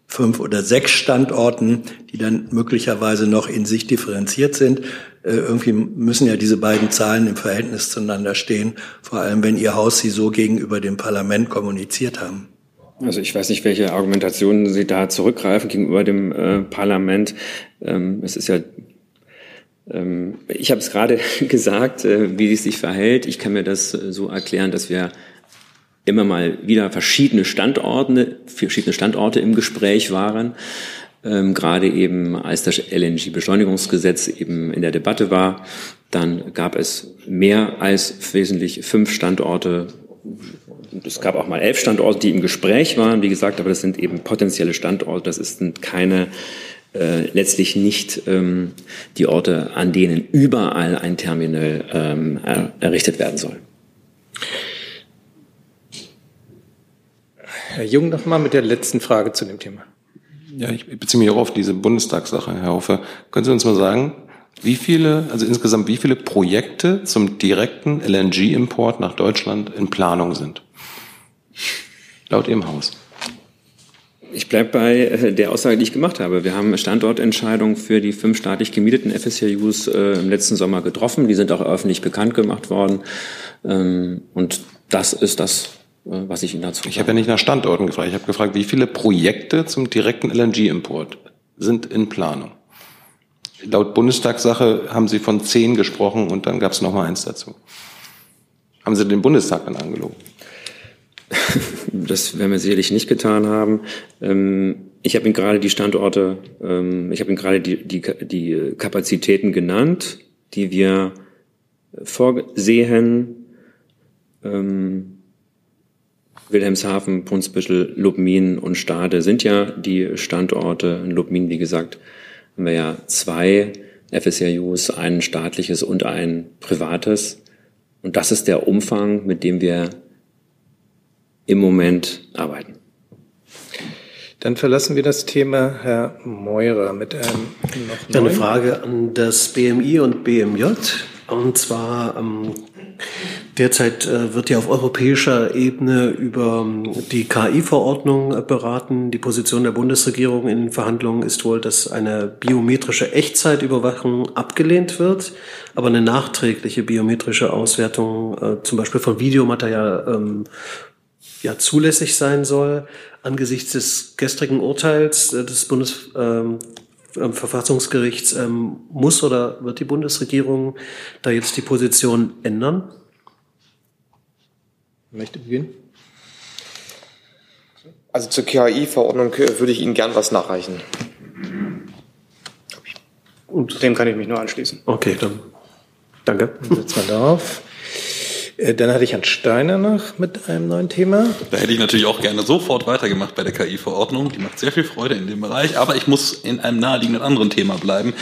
fünf oder sechs Standorten, die dann möglicherweise noch in sich differenziert sind. Äh, irgendwie müssen ja diese beiden Zahlen im Verhältnis zueinander stehen, vor allem wenn Ihr Haus sie so gegenüber dem Parlament kommuniziert haben. Also ich weiß nicht, welche Argumentationen Sie da zurückgreifen gegenüber dem äh, Parlament. Ähm, es ist ja ähm, ich habe es gerade gesagt, äh, wie es sich verhält. Ich kann mir das äh, so erklären, dass wir immer mal wieder verschiedene Standorte, verschiedene Standorte im Gespräch waren. Ähm, gerade eben, als das LNG-Beschleunigungsgesetz eben in der Debatte war, dann gab es mehr als wesentlich fünf Standorte. Es gab auch mal elf Standorte, die im Gespräch waren, wie gesagt, aber das sind eben potenzielle Standorte. Das sind keine äh, letztlich nicht ähm, die Orte, an denen überall ein Terminal ähm, er, errichtet werden soll. Herr Jung noch mal mit der letzten Frage zu dem Thema. Ja, ich beziehe mich auch auf diese Bundestagssache, Herr Hofer. Können Sie uns mal sagen, wie viele, also insgesamt wie viele Projekte zum direkten LNG-Import nach Deutschland in Planung sind? Laut Ihrem Haus. Ich bleibe bei äh, der Aussage, die ich gemacht habe. Wir haben Standortentscheidungen für die fünf staatlich gemieteten FSCUs äh, im letzten Sommer getroffen. Die sind auch öffentlich bekannt gemacht worden. Ähm, und das ist das, was ich Ihnen dazu. Ich habe ja nicht nach Standorten gefragt. Ich habe gefragt, wie viele Projekte zum direkten LNG-Import sind in Planung? Laut Bundestagssache haben Sie von zehn gesprochen und dann gab es noch mal eins dazu. Haben Sie den Bundestag dann angelogen? Das werden wir sicherlich nicht getan haben. Ähm, ich habe Ihnen gerade die Standorte, ähm, ich habe Ihnen gerade die, die, die Kapazitäten genannt, die wir vorsehen. Ähm, Wilhelmshaven, Brunsbüttel, Lubmin und Stade sind ja die Standorte. In Lubmin, wie gesagt, haben wir ja zwei FSRUs, ein staatliches und ein privates. Und das ist der Umfang, mit dem wir im Moment arbeiten. Dann verlassen wir das Thema, Herr Meurer, mit einem noch Eine Frage an das BMI und BMJ. Und zwar ähm, derzeit äh, wird ja auf europäischer Ebene über ähm, die KI-Verordnung äh, beraten. Die Position der Bundesregierung in den Verhandlungen ist wohl, dass eine biometrische Echtzeitüberwachung abgelehnt wird, aber eine nachträgliche biometrische Auswertung, äh, zum Beispiel von Videomaterial, ähm, ja, zulässig sein soll. Angesichts des gestrigen Urteils des Bundesverfassungsgerichts ähm, ähm, muss oder wird die Bundesregierung da jetzt die Position ändern? Möchte beginnen? Also zur KI-Verordnung äh, würde ich Ihnen gern was nachreichen. Und dem kann ich mich nur anschließen. Okay, dann danke. Dann setzen wir darauf. Äh, dann hatte ich Herrn Steiner noch mit einem neuen Thema. Da hätte ich natürlich auch gerne sofort weitergemacht bei der KI-Verordnung. Die macht sehr viel Freude in dem Bereich. Aber ich muss in einem naheliegenden anderen Thema bleiben.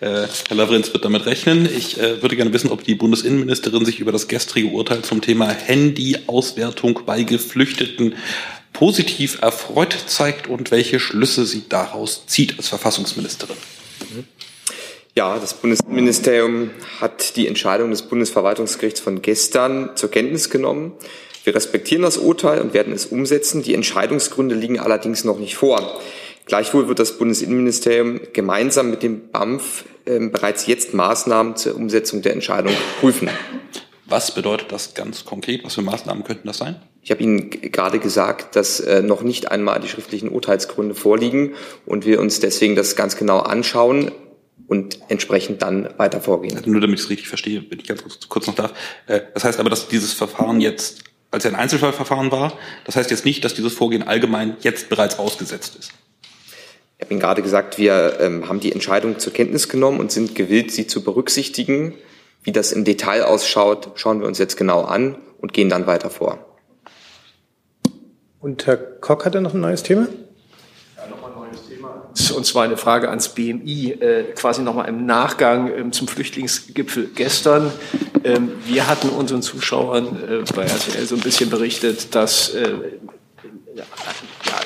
Äh, Herr Lavrenz wird damit rechnen. Ich äh, würde gerne wissen, ob die Bundesinnenministerin sich über das gestrige Urteil zum Thema Handy-Auswertung bei Geflüchteten positiv erfreut zeigt und welche Schlüsse sie daraus zieht als Verfassungsministerin. Ja, das Bundesministerium hat die Entscheidung des Bundesverwaltungsgerichts von gestern zur Kenntnis genommen. Wir respektieren das Urteil und werden es umsetzen. Die Entscheidungsgründe liegen allerdings noch nicht vor. Gleichwohl wird das Bundesinnenministerium gemeinsam mit dem BAMF äh, bereits jetzt Maßnahmen zur Umsetzung der Entscheidung prüfen. Was bedeutet das ganz konkret? Was für Maßnahmen könnten das sein? Ich habe Ihnen gerade gesagt, dass äh, noch nicht einmal die schriftlichen Urteilsgründe vorliegen und wir uns deswegen das ganz genau anschauen und entsprechend dann weiter vorgehen. Also nur damit ich es richtig verstehe, wenn ich ganz kurz, noch darf. Äh, das heißt aber, dass dieses Verfahren jetzt als ein Einzelfallverfahren war, das heißt jetzt nicht, dass dieses Vorgehen allgemein jetzt bereits ausgesetzt ist. Ich habe Ihnen gerade gesagt, wir ähm, haben die Entscheidung zur Kenntnis genommen und sind gewillt, sie zu berücksichtigen. Wie das im Detail ausschaut, schauen wir uns jetzt genau an und gehen dann weiter vor. Und Herr Koch hatte noch ein neues Thema? Und zwar eine Frage ans BMI, äh, quasi nochmal im Nachgang ähm, zum Flüchtlingsgipfel gestern. Ähm, wir hatten unseren Zuschauern äh, bei RTL so ein bisschen berichtet, dass äh,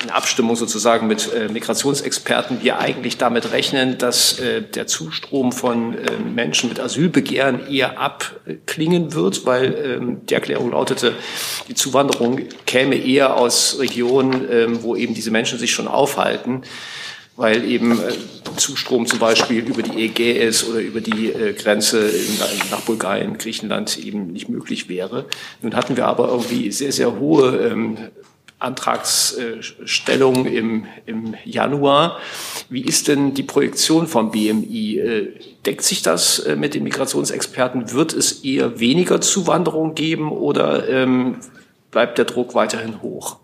in Abstimmung sozusagen mit Migrationsexperten wir eigentlich damit rechnen, dass der Zustrom von äh, Menschen mit Asylbegehren eher abklingen wird, weil ähm, die Erklärung lautete, die Zuwanderung käme eher aus Regionen, ähm, wo eben diese Menschen sich schon aufhalten weil eben äh, Zustrom zum Beispiel über die Ägäis oder über die äh, Grenze nach Bulgarien, Griechenland eben nicht möglich wäre. Nun hatten wir aber irgendwie sehr, sehr hohe ähm, Antragsstellung im, im Januar. Wie ist denn die Projektion vom BMI? Äh, deckt sich das mit den Migrationsexperten? Wird es eher weniger Zuwanderung geben oder ähm, bleibt der Druck weiterhin hoch?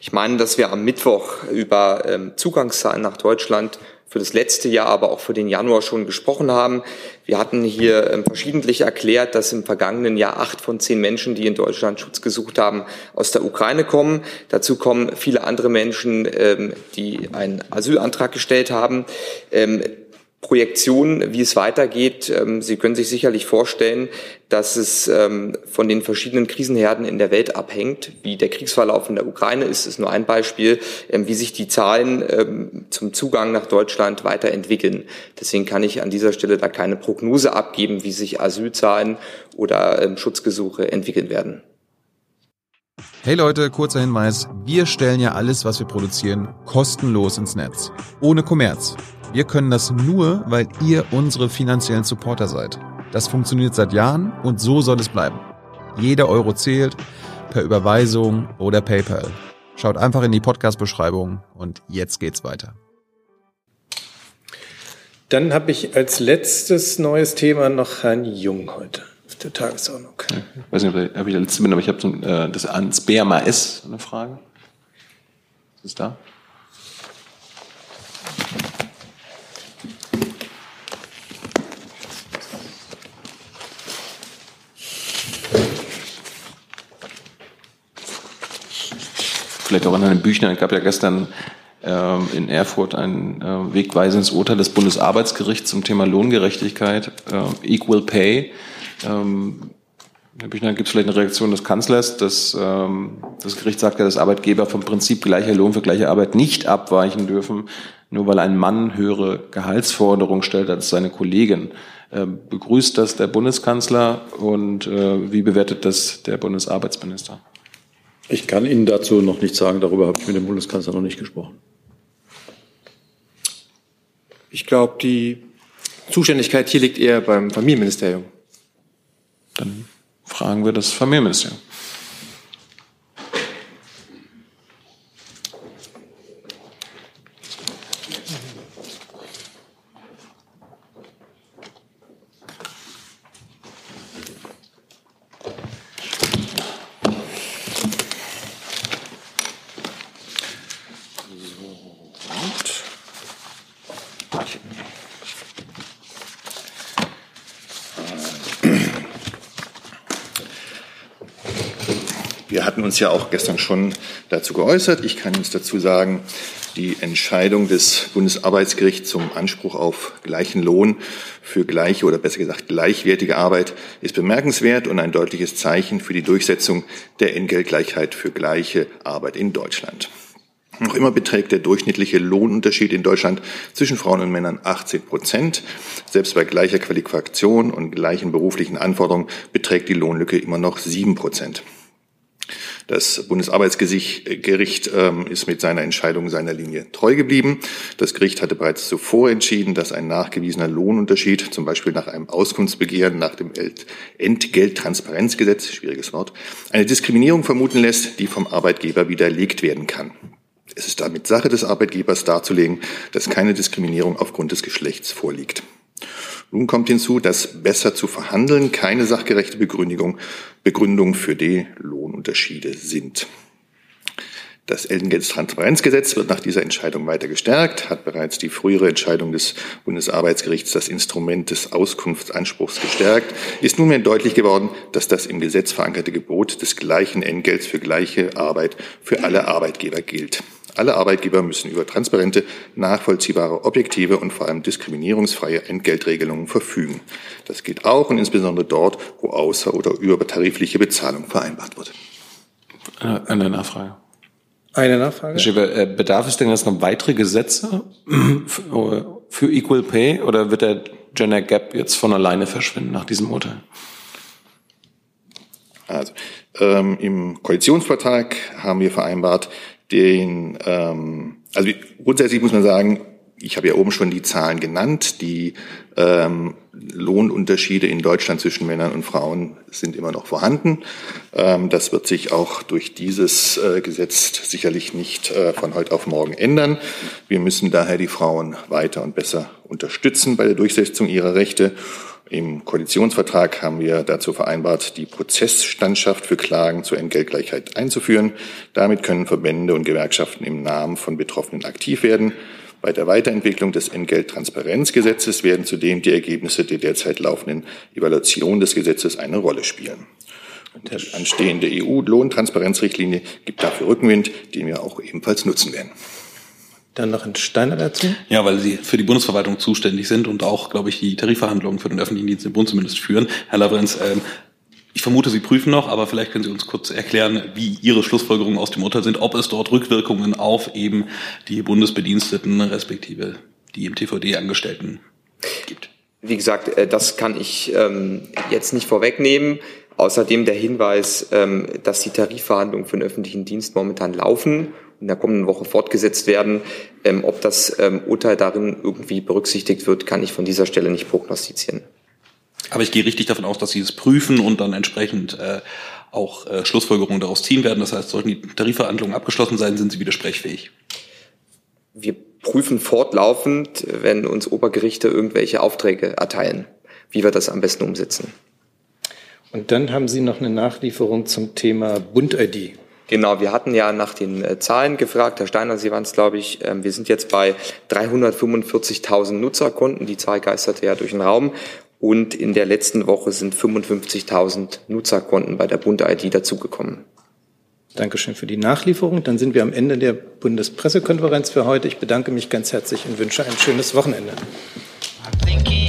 Ich meine, dass wir am Mittwoch über ähm, Zugangszahlen nach Deutschland für das letzte Jahr, aber auch für den Januar schon gesprochen haben. Wir hatten hier ähm, verschiedentlich erklärt, dass im vergangenen Jahr acht von zehn Menschen, die in Deutschland Schutz gesucht haben, aus der Ukraine kommen. Dazu kommen viele andere Menschen, ähm, die einen Asylantrag gestellt haben. Ähm, Projektion, wie es weitergeht. Ähm, Sie können sich sicherlich vorstellen, dass es ähm, von den verschiedenen Krisenherden in der Welt abhängt. Wie der Kriegsverlauf in der Ukraine ist, ist nur ein Beispiel, ähm, wie sich die Zahlen zum Zugang nach Deutschland weiterentwickeln. Deswegen kann ich an dieser Stelle da keine Prognose abgeben, wie sich Asylzahlen oder Schutzgesuche entwickeln werden. Hey Leute, kurzer Hinweis. Wir stellen ja alles, was wir produzieren, kostenlos ins Netz. Ohne Kommerz. Wir können das nur, weil ihr unsere finanziellen Supporter seid. Das funktioniert seit Jahren und so soll es bleiben. Jeder Euro zählt, per Überweisung oder PayPal. Schaut einfach in die Podcast-Beschreibung und jetzt geht's weiter. Dann habe ich als letztes neues Thema noch Herrn Jung heute auf der Tagesordnung. Ich weiß nicht, ob ich der Letzte bin, aber ich habe so, äh, das ans BMAS eine Frage. Ist es da? Vielleicht auch an Herrn Büchner. Es gab ja gestern ähm, in Erfurt ein äh, wegweisendes Urteil des Bundesarbeitsgerichts zum Thema Lohngerechtigkeit, äh, Equal Pay. Ähm, Herr Büchner, gibt es vielleicht eine Reaktion des Kanzlers? dass ähm, das Gericht sagt ja, dass Arbeitgeber vom Prinzip gleicher Lohn für gleiche Arbeit nicht abweichen dürfen, nur weil ein Mann höhere Gehaltsforderungen stellt als seine Kollegin. Äh, begrüßt das der Bundeskanzler und äh, wie bewertet das der Bundesarbeitsminister? Ich kann Ihnen dazu noch nichts sagen. Darüber habe ich mit dem Bundeskanzler noch nicht gesprochen. Ich glaube, die Zuständigkeit hier liegt eher beim Familienministerium. Dann fragen wir das Familienministerium. Ja auch gestern schon dazu geäußert. Ich kann uns dazu sagen, die Entscheidung des Bundesarbeitsgerichts zum Anspruch auf gleichen Lohn für gleiche oder besser gesagt gleichwertige Arbeit ist bemerkenswert und ein deutliches Zeichen für die Durchsetzung der Entgeltgleichheit für gleiche Arbeit in Deutschland. Noch immer beträgt der durchschnittliche Lohnunterschied in Deutschland zwischen Frauen und Männern 18 Prozent. Selbst bei gleicher Qualifikation und gleichen beruflichen Anforderungen beträgt die Lohnlücke immer noch 7 Prozent. Das Bundesarbeitsgericht ähm, ist mit seiner Entscheidung seiner Linie treu geblieben. Das Gericht hatte bereits zuvor entschieden, dass ein nachgewiesener Lohnunterschied, zum Beispiel nach einem Auskunftsbegehren nach dem Entgelttransparenzgesetz, schwieriges Wort, eine Diskriminierung vermuten lässt, die vom Arbeitgeber widerlegt werden kann. Es ist damit Sache des Arbeitgebers darzulegen, dass keine Diskriminierung aufgrund des Geschlechts vorliegt. Nun kommt hinzu, dass besser zu verhandeln keine sachgerechte Begründung, Begründung für die Lohnunterschiede sind. Das Entgelttransparenzgesetz wird nach dieser Entscheidung weiter gestärkt, hat bereits die frühere Entscheidung des Bundesarbeitsgerichts das Instrument des Auskunftsanspruchs gestärkt, ist nunmehr deutlich geworden, dass das im Gesetz verankerte Gebot des gleichen Entgelts für gleiche Arbeit für alle Arbeitgeber gilt. Alle Arbeitgeber müssen über transparente, nachvollziehbare, objektive und vor allem diskriminierungsfreie Entgeltregelungen verfügen. Das gilt auch und insbesondere dort, wo außer- oder übertarifliche Bezahlung vereinbart wird. Eine Nachfrage. Eine Nachfrage? Äh, bedarf es denn jetzt noch weitere Gesetze für Equal Pay oder wird der Gender Gap jetzt von alleine verschwinden nach diesem Urteil? Also, ähm, im Koalitionsvertrag haben wir vereinbart, den, ähm, also grundsätzlich muss man sagen, ich habe ja oben schon die Zahlen genannt. Die ähm, Lohnunterschiede in Deutschland zwischen Männern und Frauen sind immer noch vorhanden. Ähm, das wird sich auch durch dieses äh, Gesetz sicherlich nicht äh, von heute auf morgen ändern. Wir müssen daher die Frauen weiter und besser unterstützen bei der Durchsetzung ihrer Rechte. Im Koalitionsvertrag haben wir dazu vereinbart, die Prozessstandschaft für Klagen zur Entgeltgleichheit einzuführen. Damit können Verbände und Gewerkschaften im Namen von Betroffenen aktiv werden. Bei der Weiterentwicklung des Entgelttransparenzgesetzes werden zudem die Ergebnisse der derzeit laufenden Evaluation des Gesetzes eine Rolle spielen. Die anstehende EU-Lohntransparenzrichtlinie gibt dafür Rückenwind, den wir auch ebenfalls nutzen werden. Dann noch ein Steiner dazu. Ja, weil Sie für die Bundesverwaltung zuständig sind und auch, glaube ich, die Tarifverhandlungen für den öffentlichen Dienst im Bund zumindest führen. Herr Lavrenz, ähm, ich vermute, Sie prüfen noch, aber vielleicht können Sie uns kurz erklären, wie Ihre Schlussfolgerungen aus dem Urteil sind, ob es dort Rückwirkungen auf eben die Bundesbediensteten respektive die im TVD Angestellten gibt. Wie gesagt, äh, das kann ich ähm, jetzt nicht vorwegnehmen. Außerdem der Hinweis, ähm, dass die Tarifverhandlungen für den öffentlichen Dienst momentan laufen in der kommenden Woche fortgesetzt werden. Ähm, ob das ähm, Urteil darin irgendwie berücksichtigt wird, kann ich von dieser Stelle nicht prognostizieren. Aber ich gehe richtig davon aus, dass Sie es prüfen und dann entsprechend äh, auch äh, Schlussfolgerungen daraus ziehen werden. Das heißt, sollten die Tarifverhandlungen abgeschlossen sein, sind Sie widersprechfähig. Wir prüfen fortlaufend, wenn uns Obergerichte irgendwelche Aufträge erteilen, wie wir das am besten umsetzen. Und dann haben Sie noch eine Nachlieferung zum Thema Bund-ID. Genau, wir hatten ja nach den äh, Zahlen gefragt. Herr Steiner, Sie waren es, glaube ich. Ähm, wir sind jetzt bei 345.000 Nutzerkonten. Die Zahl geisterte ja durch den Raum. Und in der letzten Woche sind 55.000 Nutzerkonten bei der Bund-ID dazugekommen. Dankeschön für die Nachlieferung. Dann sind wir am Ende der Bundespressekonferenz für heute. Ich bedanke mich ganz herzlich und wünsche ein schönes Wochenende. all